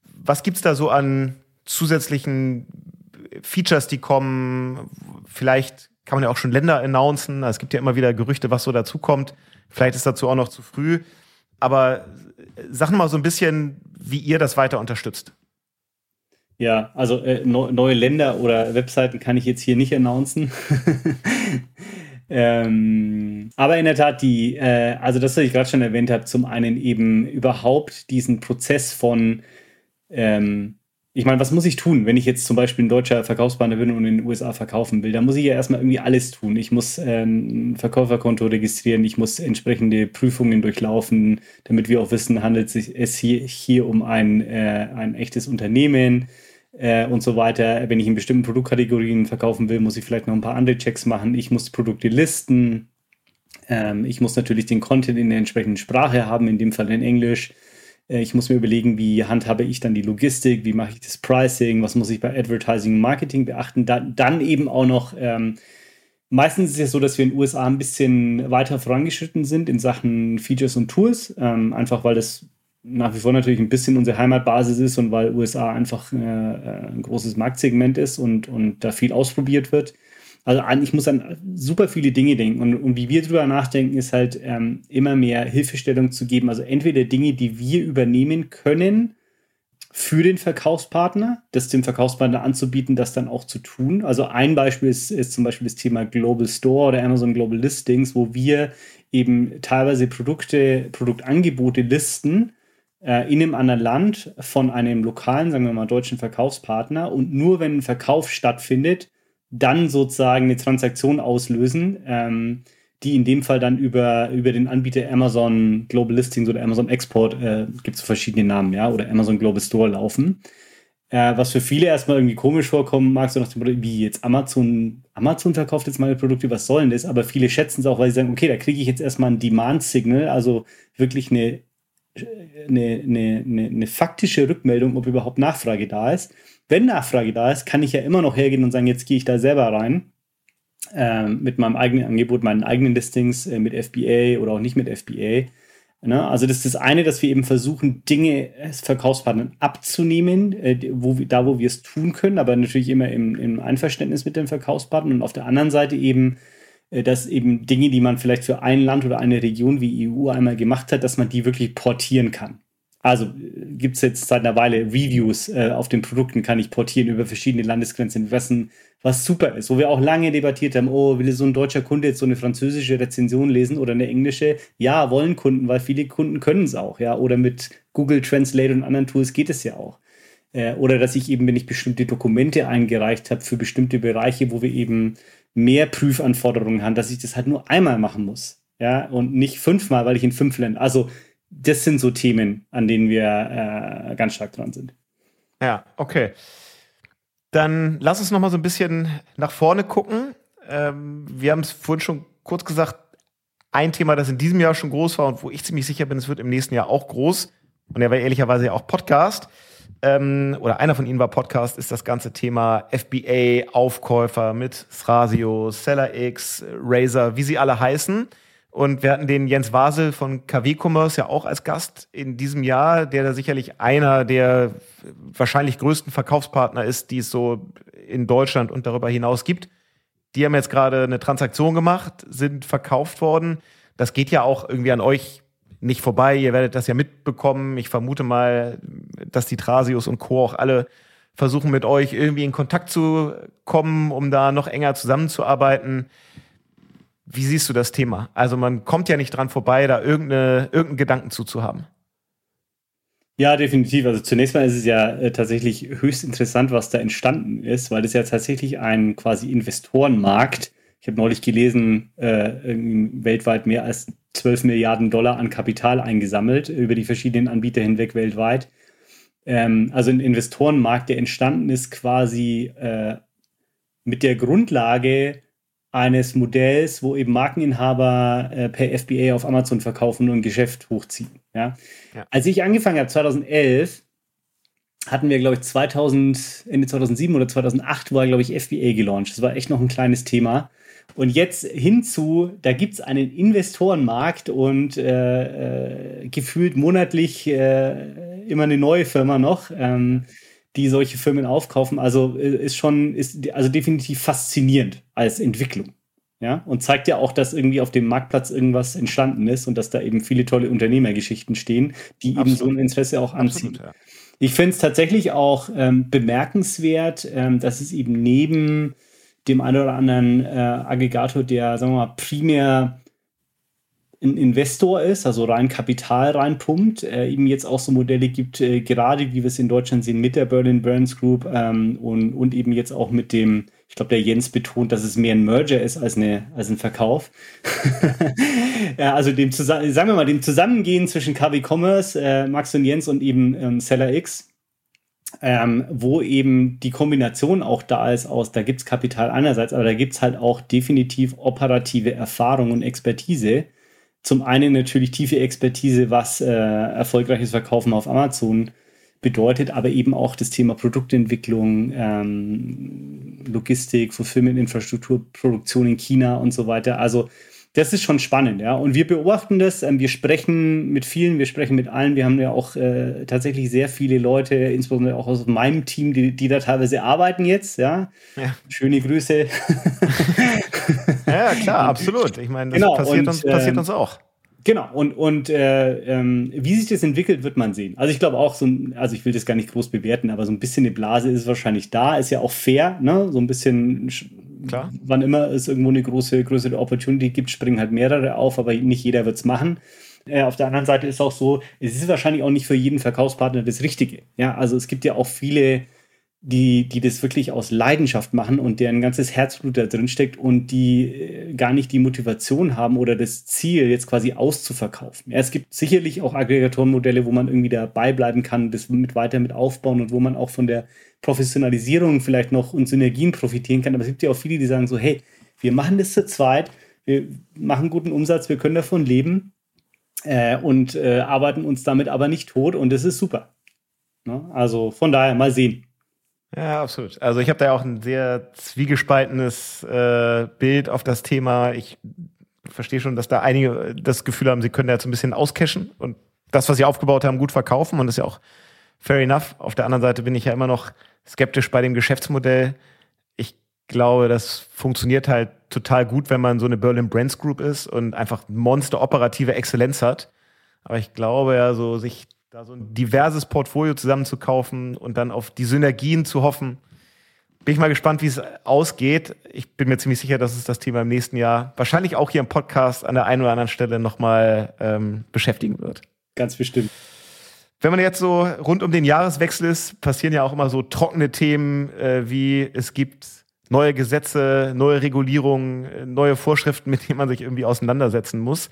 Was gibt es da so an zusätzlichen Features, die kommen? Vielleicht kann man ja auch schon Länder announcen. Es gibt ja immer wieder Gerüchte, was so dazukommt. Vielleicht ist dazu auch noch zu früh. Aber sag mal so ein bisschen, wie ihr das weiter unterstützt. Ja, also äh, no, neue Länder oder Webseiten kann ich jetzt hier nicht announcen. ähm, aber in der Tat, die, äh, also das, was ich gerade schon erwähnt habe, zum einen eben überhaupt diesen Prozess von ähm, ich meine, was muss ich tun, wenn ich jetzt zum Beispiel ein deutscher Verkaufspartner bin und in den USA verkaufen will? Da muss ich ja erstmal irgendwie alles tun. Ich muss äh, ein Verkäuferkonto registrieren, ich muss entsprechende Prüfungen durchlaufen, damit wir auch wissen, handelt es sich hier, hier um ein, äh, ein echtes Unternehmen äh, und so weiter. Wenn ich in bestimmten Produktkategorien verkaufen will, muss ich vielleicht noch ein paar andere Checks machen. Ich muss Produkte listen. Ähm, ich muss natürlich den Content in der entsprechenden Sprache haben, in dem Fall in Englisch. Äh, ich muss mir überlegen, wie handhabe ich dann die Logistik, wie mache ich das Pricing, was muss ich bei Advertising und Marketing beachten. Dann, dann eben auch noch, ähm, meistens ist es ja so, dass wir in den USA ein bisschen weiter vorangeschritten sind in Sachen Features und Tools, ähm, einfach weil das nach wie vor natürlich ein bisschen unsere Heimatbasis ist und weil USA einfach äh, äh, ein großes Marktsegment ist und, und da viel ausprobiert wird. Also ich muss an super viele Dinge denken. Und, und wie wir drüber nachdenken, ist halt ähm, immer mehr Hilfestellung zu geben. Also entweder Dinge, die wir übernehmen können für den Verkaufspartner, das dem Verkaufspartner anzubieten, das dann auch zu tun. Also ein Beispiel ist, ist zum Beispiel das Thema Global Store oder Amazon Global Listings, wo wir eben teilweise Produkte, Produktangebote listen äh, in einem anderen Land von einem lokalen, sagen wir mal, deutschen Verkaufspartner. Und nur wenn ein Verkauf stattfindet, dann sozusagen eine Transaktion auslösen, ähm, die in dem Fall dann über, über den Anbieter Amazon Global Listings oder Amazon Export, äh, gibt es verschiedene Namen, ja, oder Amazon Global Store laufen. Äh, was für viele erstmal irgendwie komisch vorkommen mag, so nach dem Motto, wie jetzt Amazon, Amazon verkauft jetzt meine Produkte, was soll denn das? Aber viele schätzen es auch, weil sie sagen, okay, da kriege ich jetzt erstmal ein Demand-Signal, also wirklich eine, eine, eine, eine, eine faktische Rückmeldung, ob überhaupt Nachfrage da ist. Wenn Nachfrage da ist, kann ich ja immer noch hergehen und sagen, jetzt gehe ich da selber rein ähm, mit meinem eigenen Angebot, meinen eigenen Listings äh, mit FBA oder auch nicht mit FBA. Ne? Also das ist das eine, dass wir eben versuchen, Dinge Verkaufspartnern abzunehmen, äh, wo da wo wir es tun können, aber natürlich immer im, im Einverständnis mit dem Verkaufspartner und auf der anderen Seite eben dass eben Dinge, die man vielleicht für ein Land oder eine Region wie EU einmal gemacht hat, dass man die wirklich portieren kann. Also gibt es jetzt seit einer Weile Reviews äh, auf den Produkten, kann ich portieren über verschiedene Landesgrenzen, was, ein, was super ist, wo wir auch lange debattiert haben, oh, will so ein deutscher Kunde jetzt so eine französische Rezension lesen oder eine englische? Ja, wollen Kunden, weil viele Kunden können es auch, ja, oder mit Google Translate und anderen Tools geht es ja auch. Äh, oder dass ich eben, wenn ich bestimmte Dokumente eingereicht habe für bestimmte Bereiche, wo wir eben mehr Prüfanforderungen haben, dass ich das halt nur einmal machen muss. Ja, und nicht fünfmal, weil ich in fünf Ländern. Also das sind so Themen, an denen wir äh, ganz stark dran sind. Ja, okay. Dann lass uns noch mal so ein bisschen nach vorne gucken. Ähm, wir haben es vorhin schon kurz gesagt, ein Thema, das in diesem Jahr schon groß war und wo ich ziemlich sicher bin, es wird im nächsten Jahr auch groß. Und er war ehrlicherweise ja auch Podcast. Ähm, oder einer von ihnen war Podcast, ist das ganze Thema FBA-Aufkäufer mit Thrasio, SellerX, Razer, wie sie alle heißen. Und wir hatten den Jens Wasel von KW Commerce ja auch als Gast in diesem Jahr, der da sicherlich einer der wahrscheinlich größten Verkaufspartner ist, die es so in Deutschland und darüber hinaus gibt. Die haben jetzt gerade eine Transaktion gemacht, sind verkauft worden. Das geht ja auch irgendwie an euch nicht vorbei. Ihr werdet das ja mitbekommen. Ich vermute mal, dass die Trasius und Co. auch alle versuchen, mit euch irgendwie in Kontakt zu kommen, um da noch enger zusammenzuarbeiten. Wie siehst du das Thema? Also man kommt ja nicht dran vorbei, da irgendeine, irgendeinen Gedanken zuzuhaben. Ja, definitiv. Also zunächst mal ist es ja äh, tatsächlich höchst interessant, was da entstanden ist, weil das ja tatsächlich ein quasi Investorenmarkt. Ich habe neulich gelesen, äh, weltweit mehr als 12 Milliarden Dollar an Kapital eingesammelt über die verschiedenen Anbieter hinweg weltweit. Ähm, also ein Investorenmarkt, der entstanden ist quasi äh, mit der Grundlage, eines Modells, wo eben Markeninhaber äh, per FBA auf Amazon verkaufen und ein Geschäft hochziehen. Ja? ja. Als ich angefangen habe, 2011, hatten wir, glaube ich, 2000, Ende 2007 oder 2008 war, glaube ich, FBA gelauncht. Das war echt noch ein kleines Thema. Und jetzt hinzu, da gibt es einen Investorenmarkt und äh, äh, gefühlt monatlich äh, immer eine neue Firma noch. Ähm, die solche Firmen aufkaufen. Also äh, ist schon, ist also definitiv faszinierend als Entwicklung. Ja, und zeigt ja auch, dass irgendwie auf dem Marktplatz irgendwas entstanden ist und dass da eben viele tolle Unternehmergeschichten stehen, die Absolut. eben so ein Interesse auch anziehen. Absolut, ja. Ich finde es tatsächlich auch ähm, bemerkenswert, ähm, dass es eben neben dem einen oder anderen äh, Aggregator, der, sagen wir mal, primär ein Investor ist, also rein Kapital reinpumpt, äh, eben jetzt auch so Modelle gibt, äh, gerade wie wir es in Deutschland sehen mit der Berlin Burns Group ähm, und, und eben jetzt auch mit dem, ich glaube, der Jens betont, dass es mehr ein Merger ist als, eine, als ein Verkauf. ja, also dem sagen wir mal, dem Zusammengehen zwischen KW Commerce, äh, Max und Jens und eben ähm, Seller X, ähm, wo eben die Kombination auch da ist aus, da gibt es Kapital einerseits, aber da gibt es halt auch definitiv operative Erfahrung und Expertise, zum einen natürlich tiefe Expertise, was äh, erfolgreiches Verkaufen auf Amazon bedeutet, aber eben auch das Thema Produktentwicklung, ähm, Logistik, Fulfillment-Infrastruktur, Produktion in China und so weiter. Also das ist schon spannend, ja. Und wir beobachten das, ähm, wir sprechen mit vielen, wir sprechen mit allen. Wir haben ja auch äh, tatsächlich sehr viele Leute, insbesondere auch aus meinem Team, die, die da teilweise arbeiten jetzt, ja. ja. Schöne Grüße. ja, klar, absolut. Ich meine, das genau, passiert, und, uns, passiert ähm, uns auch. Genau, und, und äh, ähm, wie sich das entwickelt, wird man sehen. Also ich glaube auch, so ein, also ich will das gar nicht groß bewerten, aber so ein bisschen eine Blase ist wahrscheinlich da, ist ja auch fair, ne? So ein bisschen Klar. Wann immer es irgendwo eine große, größere Opportunity gibt, springen halt mehrere auf, aber nicht jeder wird es machen. Äh, auf der anderen Seite ist auch so, es ist wahrscheinlich auch nicht für jeden Verkaufspartner das Richtige. Ja, also es gibt ja auch viele, die, die das wirklich aus Leidenschaft machen und deren ganzes Herzblut da drin steckt und die äh, gar nicht die Motivation haben oder das Ziel, jetzt quasi auszuverkaufen. Ja, es gibt sicherlich auch Aggregatorenmodelle, wo man irgendwie dabei bleiben kann, das mit weiter mit aufbauen und wo man auch von der Professionalisierung vielleicht noch und Synergien profitieren kann. Aber es gibt ja auch viele, die sagen so, hey, wir machen das zu zweit, wir machen guten Umsatz, wir können davon leben äh, und äh, arbeiten uns damit aber nicht tot und das ist super. Ne? Also von daher mal sehen. Ja, absolut. Also ich habe da auch ein sehr zwiegespaltenes äh, Bild auf das Thema. Ich verstehe schon, dass da einige das Gefühl haben, sie können da jetzt ein bisschen auscashen und das, was sie aufgebaut haben, gut verkaufen und das ist ja auch fair enough. Auf der anderen Seite bin ich ja immer noch skeptisch bei dem Geschäftsmodell. Ich glaube, das funktioniert halt total gut, wenn man so eine Berlin Brands Group ist und einfach Monster operative Exzellenz hat. Aber ich glaube ja, so sich da so ein diverses Portfolio zusammenzukaufen und dann auf die Synergien zu hoffen, bin ich mal gespannt, wie es ausgeht. Ich bin mir ziemlich sicher, dass es das Thema im nächsten Jahr wahrscheinlich auch hier im Podcast an der einen oder anderen Stelle nochmal ähm, beschäftigen wird. Ganz bestimmt. Wenn man jetzt so rund um den Jahreswechsel ist, passieren ja auch immer so trockene Themen äh, wie es gibt neue Gesetze, neue Regulierungen, äh, neue Vorschriften, mit denen man sich irgendwie auseinandersetzen muss.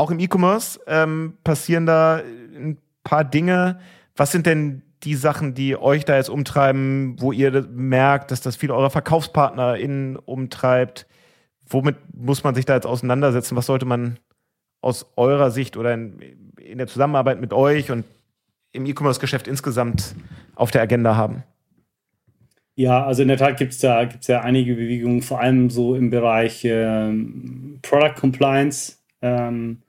Auch im E-Commerce ähm, passieren da ein paar Dinge. Was sind denn die Sachen, die euch da jetzt umtreiben, wo ihr merkt, dass das viele eurer VerkaufspartnerInnen umtreibt? Womit muss man sich da jetzt auseinandersetzen? Was sollte man aus eurer Sicht oder in, in der Zusammenarbeit mit euch und im E-Commerce-Geschäft insgesamt auf der Agenda haben? Ja, also in der Tat gibt es da gibt's ja einige Bewegungen, vor allem so im Bereich ähm, Product Compliance, ähm,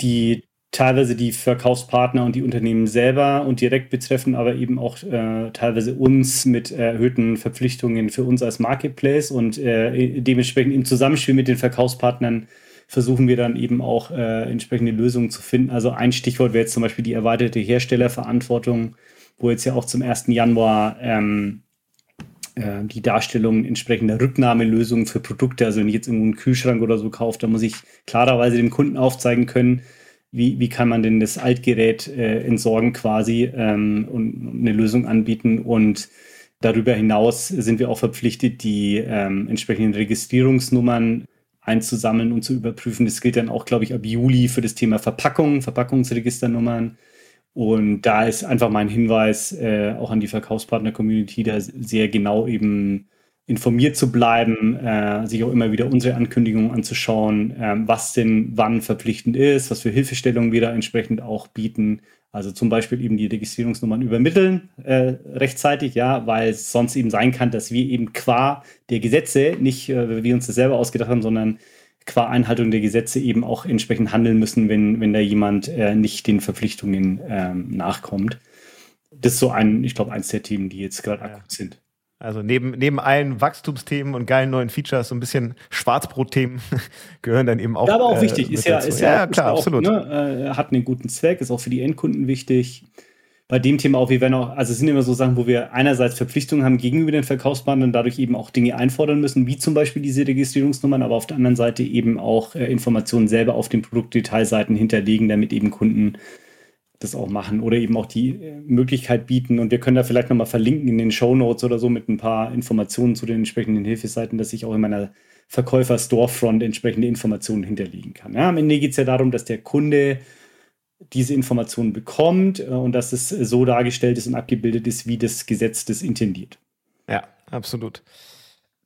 die teilweise die Verkaufspartner und die Unternehmen selber und direkt betreffen, aber eben auch äh, teilweise uns mit erhöhten Verpflichtungen für uns als Marketplace und äh, dementsprechend im Zusammenspiel mit den Verkaufspartnern versuchen wir dann eben auch äh, entsprechende Lösungen zu finden. Also ein Stichwort wäre jetzt zum Beispiel die erweiterte Herstellerverantwortung, wo jetzt ja auch zum 1. Januar ähm, äh, die Darstellung entsprechender Rücknahmelösungen für Produkte, also wenn ich jetzt irgendwo einen Kühlschrank oder so kaufe, da muss ich klarerweise dem Kunden aufzeigen können, wie, wie kann man denn das Altgerät äh, entsorgen quasi ähm, und eine Lösung anbieten und Darüber hinaus sind wir auch verpflichtet, die ähm, entsprechenden Registrierungsnummern einzusammeln und zu überprüfen. Das gilt dann auch, glaube ich, ab Juli für das Thema Verpackung, Verpackungsregisternummern. Und da ist einfach mein Hinweis äh, auch an die Verkaufspartner-Community, da sehr genau eben informiert zu bleiben, äh, sich auch immer wieder unsere Ankündigungen anzuschauen, äh, was denn wann verpflichtend ist, was für Hilfestellungen wir da entsprechend auch bieten. Also zum Beispiel eben die Registrierungsnummern übermitteln äh, rechtzeitig, ja, weil es sonst eben sein kann, dass wir eben qua der Gesetze, nicht äh, wir uns das selber ausgedacht haben, sondern qua Einhaltung der Gesetze eben auch entsprechend handeln müssen, wenn, wenn da jemand äh, nicht den Verpflichtungen ähm, nachkommt. Das ist so ein, ich glaube, eins der Themen, die jetzt gerade ja. akut sind. Also neben, neben allen Wachstumsthemen und geilen neuen Features, so ein bisschen Schwarzbrotthemen gehören dann eben auch. Ja, aber auch äh, wichtig, ist ja, ist ja, ja, klar, auch, absolut. Ne, äh, hat einen guten Zweck, ist auch für die Endkunden wichtig. Bei dem Thema auch, wir werden auch, also es sind immer so Sachen, wo wir einerseits Verpflichtungen haben gegenüber den Verkaufspartnern, dadurch eben auch Dinge einfordern müssen, wie zum Beispiel diese Registrierungsnummern, aber auf der anderen Seite eben auch äh, Informationen selber auf den Produktdetailseiten hinterlegen, damit eben Kunden das auch machen oder eben auch die äh, Möglichkeit bieten. Und wir können da vielleicht nochmal verlinken in den Show Notes oder so mit ein paar Informationen zu den entsprechenden Hilfeseiten, dass ich auch in meiner Verkäufer-Storefront entsprechende Informationen hinterlegen kann. Ja, am Ende geht es ja darum, dass der Kunde diese Informationen bekommt äh, und dass es so dargestellt ist und abgebildet ist, wie das Gesetz das intendiert. Ja, absolut.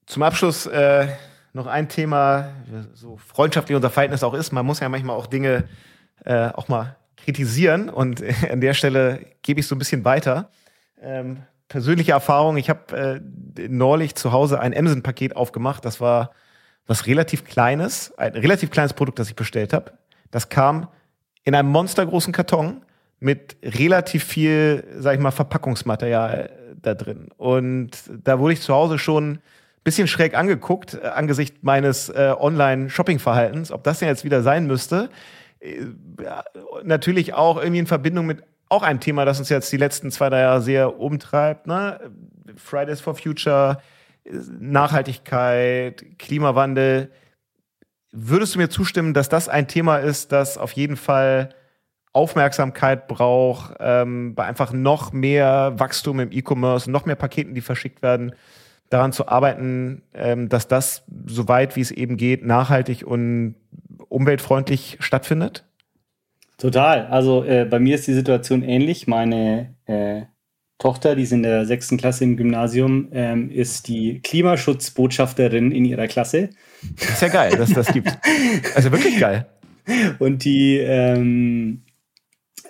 Zum Abschluss äh, noch ein Thema, so freundschaftlich unser Verhältnis auch ist. Man muss ja manchmal auch Dinge äh, auch mal kritisieren und an der Stelle gebe ich so ein bisschen weiter. Ähm, persönliche Erfahrung, ich habe äh, neulich zu Hause ein Amazon-Paket aufgemacht. Das war was relativ Kleines, ein relativ kleines Produkt, das ich bestellt habe. Das kam in einem monstergroßen Karton mit relativ viel, sag ich mal, Verpackungsmaterial da drin. Und da wurde ich zu Hause schon ein bisschen schräg angeguckt, äh, angesichts meines äh, Online-Shopping-Verhaltens, ob das denn jetzt wieder sein müsste. Äh, natürlich auch irgendwie in Verbindung mit auch einem Thema, das uns jetzt die letzten zwei, drei Jahre sehr umtreibt. Ne? Fridays for Future, Nachhaltigkeit, Klimawandel. Würdest du mir zustimmen, dass das ein Thema ist, das auf jeden Fall Aufmerksamkeit braucht, ähm, bei einfach noch mehr Wachstum im E-Commerce, noch mehr Paketen, die verschickt werden, daran zu arbeiten, ähm, dass das so weit wie es eben geht, nachhaltig und umweltfreundlich stattfindet? Total. Also äh, bei mir ist die Situation ähnlich. Meine äh, Tochter, die ist in der sechsten Klasse im Gymnasium, ähm, ist die Klimaschutzbotschafterin in ihrer Klasse. Ist ja geil, dass das gibt. Also wirklich geil. Und die, ähm,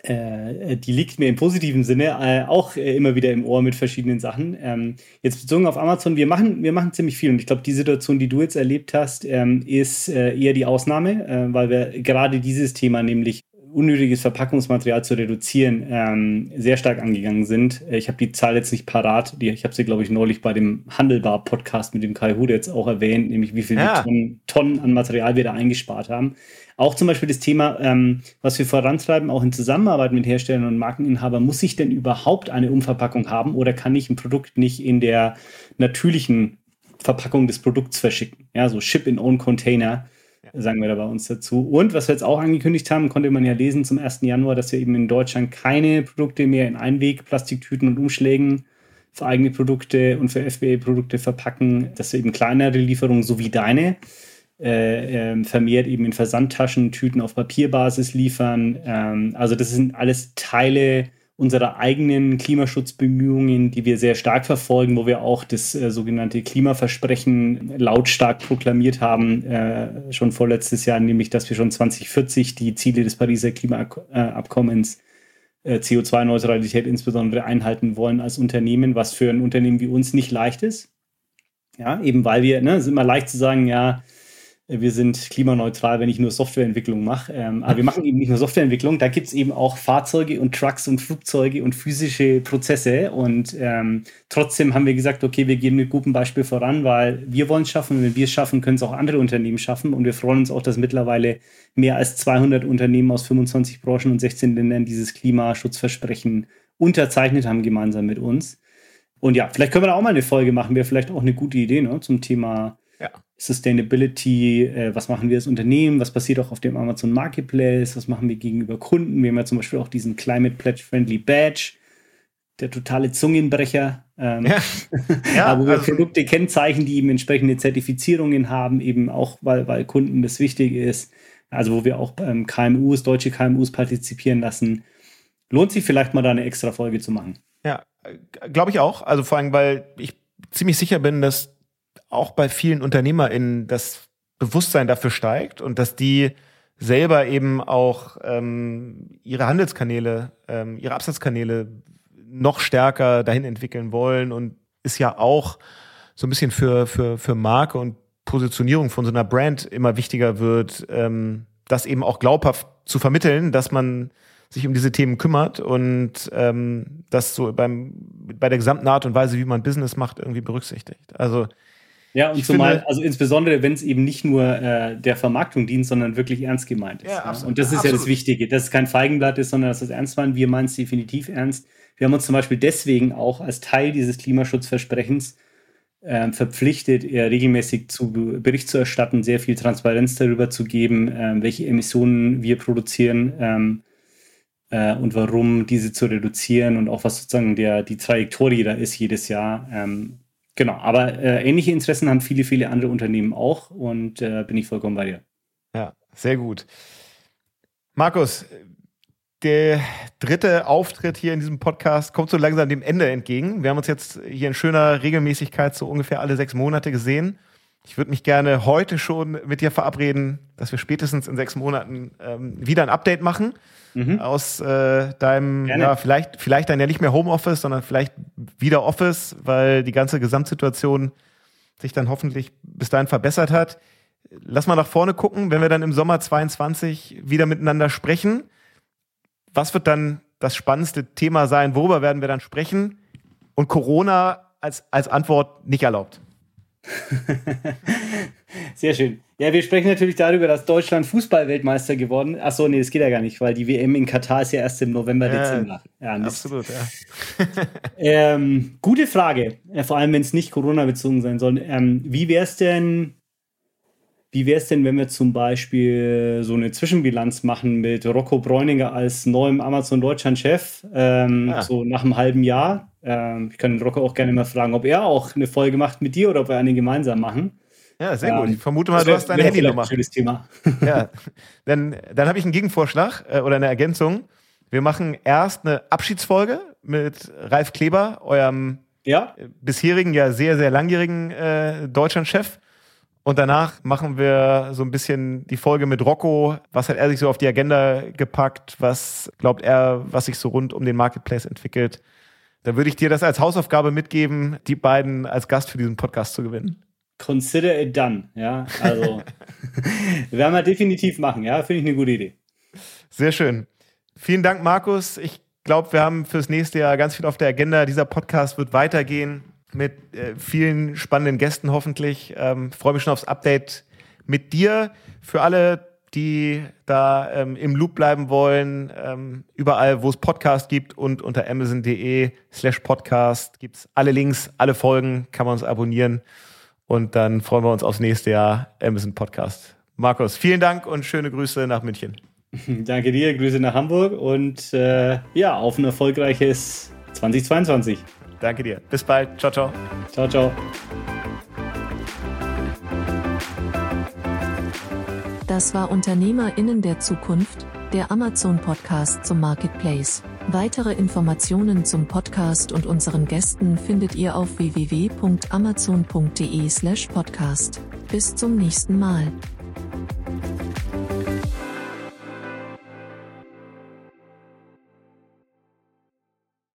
äh, die liegt mir im positiven Sinne äh, auch äh, immer wieder im Ohr mit verschiedenen Sachen. Ähm, jetzt bezogen auf Amazon, wir machen, wir machen ziemlich viel und ich glaube, die Situation, die du jetzt erlebt hast, ähm, ist äh, eher die Ausnahme, äh, weil wir gerade dieses Thema nämlich unnötiges Verpackungsmaterial zu reduzieren, ähm, sehr stark angegangen sind. Ich habe die Zahl jetzt nicht parat. Die, ich habe sie, glaube ich, neulich bei dem Handelbar-Podcast mit dem Kai Hude jetzt auch erwähnt, nämlich wie viele ja. Tonnen, Tonnen, an Material wir da eingespart haben. Auch zum Beispiel das Thema, ähm, was wir vorantreiben, auch in Zusammenarbeit mit Herstellern und Markeninhabern, muss ich denn überhaupt eine Umverpackung haben oder kann ich ein Produkt nicht in der natürlichen Verpackung des Produkts verschicken? Ja, so Ship-in-Own-Container sagen wir da bei uns dazu. Und was wir jetzt auch angekündigt haben, konnte man ja lesen zum 1. Januar, dass wir eben in Deutschland keine Produkte mehr in Einweg, Plastiktüten und Umschlägen für eigene Produkte und für FBA-Produkte verpacken, dass wir eben kleinere Lieferungen, so wie deine, äh, äh, vermehrt eben in Versandtaschen, Tüten auf Papierbasis liefern. Ähm, also das sind alles Teile unserer eigenen Klimaschutzbemühungen, die wir sehr stark verfolgen, wo wir auch das äh, sogenannte Klimaversprechen lautstark proklamiert haben, äh, schon vorletztes Jahr, nämlich dass wir schon 2040 die Ziele des Pariser Klimaabkommens äh, CO2-Neutralität insbesondere einhalten wollen als Unternehmen, was für ein Unternehmen wie uns nicht leicht ist. Ja, eben weil wir, ne, es ist immer leicht zu sagen, ja, wir sind klimaneutral, wenn ich nur Softwareentwicklung mache. Ähm, aber wir machen eben nicht nur Softwareentwicklung, da gibt es eben auch Fahrzeuge und Trucks und Flugzeuge und physische Prozesse. Und ähm, trotzdem haben wir gesagt, okay, wir gehen mit gutem Beispiel voran, weil wir wollen es schaffen. Und wenn wir es schaffen, können es auch andere Unternehmen schaffen. Und wir freuen uns auch, dass mittlerweile mehr als 200 Unternehmen aus 25 Branchen und 16 Ländern dieses Klimaschutzversprechen unterzeichnet haben, gemeinsam mit uns. Und ja, vielleicht können wir da auch mal eine Folge machen. Wäre vielleicht auch eine gute Idee ne, zum Thema ja. Sustainability, äh, was machen wir als Unternehmen, was passiert auch auf dem Amazon Marketplace, was machen wir gegenüber Kunden. Wir haben ja zum Beispiel auch diesen Climate Pledge Friendly Badge, der totale Zungenbrecher, ähm, ja. Ja, wo wir also, Produkte kennzeichnen, die eben entsprechende Zertifizierungen haben, eben auch, weil, weil Kunden das wichtig ist. Also wo wir auch ähm, KMUs, deutsche KMUs partizipieren lassen. Lohnt sich vielleicht mal da eine extra Folge zu machen. Ja, glaube ich auch. Also vor allem, weil ich ziemlich sicher bin, dass auch bei vielen UnternehmerInnen das Bewusstsein dafür steigt und dass die selber eben auch ähm, ihre Handelskanäle, ähm, ihre Absatzkanäle noch stärker dahin entwickeln wollen und ist ja auch so ein bisschen für, für, für Marke und Positionierung von so einer Brand immer wichtiger wird, ähm, das eben auch glaubhaft zu vermitteln, dass man sich um diese Themen kümmert und ähm, das so beim, bei der gesamten Art und Weise, wie man Business macht, irgendwie berücksichtigt. Also ja, und ich zumal, finde, also insbesondere, wenn es eben nicht nur äh, der Vermarktung dient, sondern wirklich ernst gemeint ist. Ja, absolut, und das ist absolut. ja das Wichtige, dass es kein Feigenblatt ist, sondern dass es ernst meint. Wir meinen es definitiv ernst. Wir haben uns zum Beispiel deswegen auch als Teil dieses Klimaschutzversprechens äh, verpflichtet, eher regelmäßig zu Bericht zu erstatten, sehr viel Transparenz darüber zu geben, äh, welche Emissionen wir produzieren ähm, äh, und warum diese zu reduzieren und auch was sozusagen der, die Trajektorie da ist jedes Jahr. Ähm, genau, aber äh, ähnliche Interessen haben viele, viele andere Unternehmen auch und äh, bin ich vollkommen bei dir. Ja, sehr gut. Markus, der dritte Auftritt hier in diesem Podcast kommt so langsam dem Ende entgegen. Wir haben uns jetzt hier in schöner Regelmäßigkeit so ungefähr alle sechs Monate gesehen. Ich würde mich gerne heute schon mit dir verabreden, dass wir spätestens in sechs Monaten ähm, wieder ein Update machen mhm. aus äh, deinem, gerne. ja, vielleicht, vielleicht dann ja nicht mehr Homeoffice, sondern vielleicht wieder Office, weil die ganze Gesamtsituation sich dann hoffentlich bis dahin verbessert hat. Lass mal nach vorne gucken, wenn wir dann im Sommer 22 wieder miteinander sprechen was wird dann das spannendste Thema sein? Worüber werden wir dann sprechen? Und Corona als, als Antwort nicht erlaubt. Sehr schön. Ja, wir sprechen natürlich darüber, dass Deutschland Fußballweltmeister geworden ist. Achso, nee, das geht ja gar nicht, weil die WM in Katar ist ja erst im November, ja, Dezember. Ja, absolut, ja. ähm, gute Frage, vor allem wenn es nicht Corona bezogen sein soll. Ähm, wie wäre es denn wie wäre es denn, wenn wir zum Beispiel so eine Zwischenbilanz machen mit Rocco Bräuninger als neuem Amazon Deutschland-Chef, ähm, ah. so nach einem halben Jahr? Ähm, ich kann Rocco auch gerne mal fragen, ob er auch eine Folge macht mit dir oder ob wir eine gemeinsam machen. Ja, sehr gut. Ähm, ich vermute mal, du hast deine Handynummer. Schönes Thema. ja, dann, dann habe ich einen Gegenvorschlag äh, oder eine Ergänzung. Wir machen erst eine Abschiedsfolge mit Ralf Kleber, eurem ja? bisherigen, ja sehr, sehr langjährigen äh, Deutschland-Chef. Und danach machen wir so ein bisschen die Folge mit Rocco. Was hat er sich so auf die Agenda gepackt? Was glaubt er, was sich so rund um den Marketplace entwickelt? Da würde ich dir das als Hausaufgabe mitgeben, die beiden als Gast für diesen Podcast zu gewinnen. Consider it done, ja. Also werden wir definitiv machen, ja. Finde ich eine gute Idee. Sehr schön. Vielen Dank, Markus. Ich glaube, wir haben fürs nächste Jahr ganz viel auf der Agenda. Dieser Podcast wird weitergehen mit äh, vielen spannenden Gästen hoffentlich. Ähm, Freue mich schon aufs Update mit dir. Für alle, die da ähm, im Loop bleiben wollen, ähm, überall, wo es Podcast gibt und unter amazon.de slash podcast gibt es alle Links, alle Folgen, kann man uns abonnieren. Und dann freuen wir uns aufs nächste Jahr Amazon Podcast. Markus, vielen Dank und schöne Grüße nach München. Danke dir, Grüße nach Hamburg und äh, ja, auf ein erfolgreiches 2022. Danke dir. Bis bald. Ciao, ciao. Ciao, ciao. Das war Unternehmerinnen der Zukunft, der Amazon Podcast zum Marketplace. Weitere Informationen zum Podcast und unseren Gästen findet ihr auf www.amazon.de/podcast. Bis zum nächsten Mal.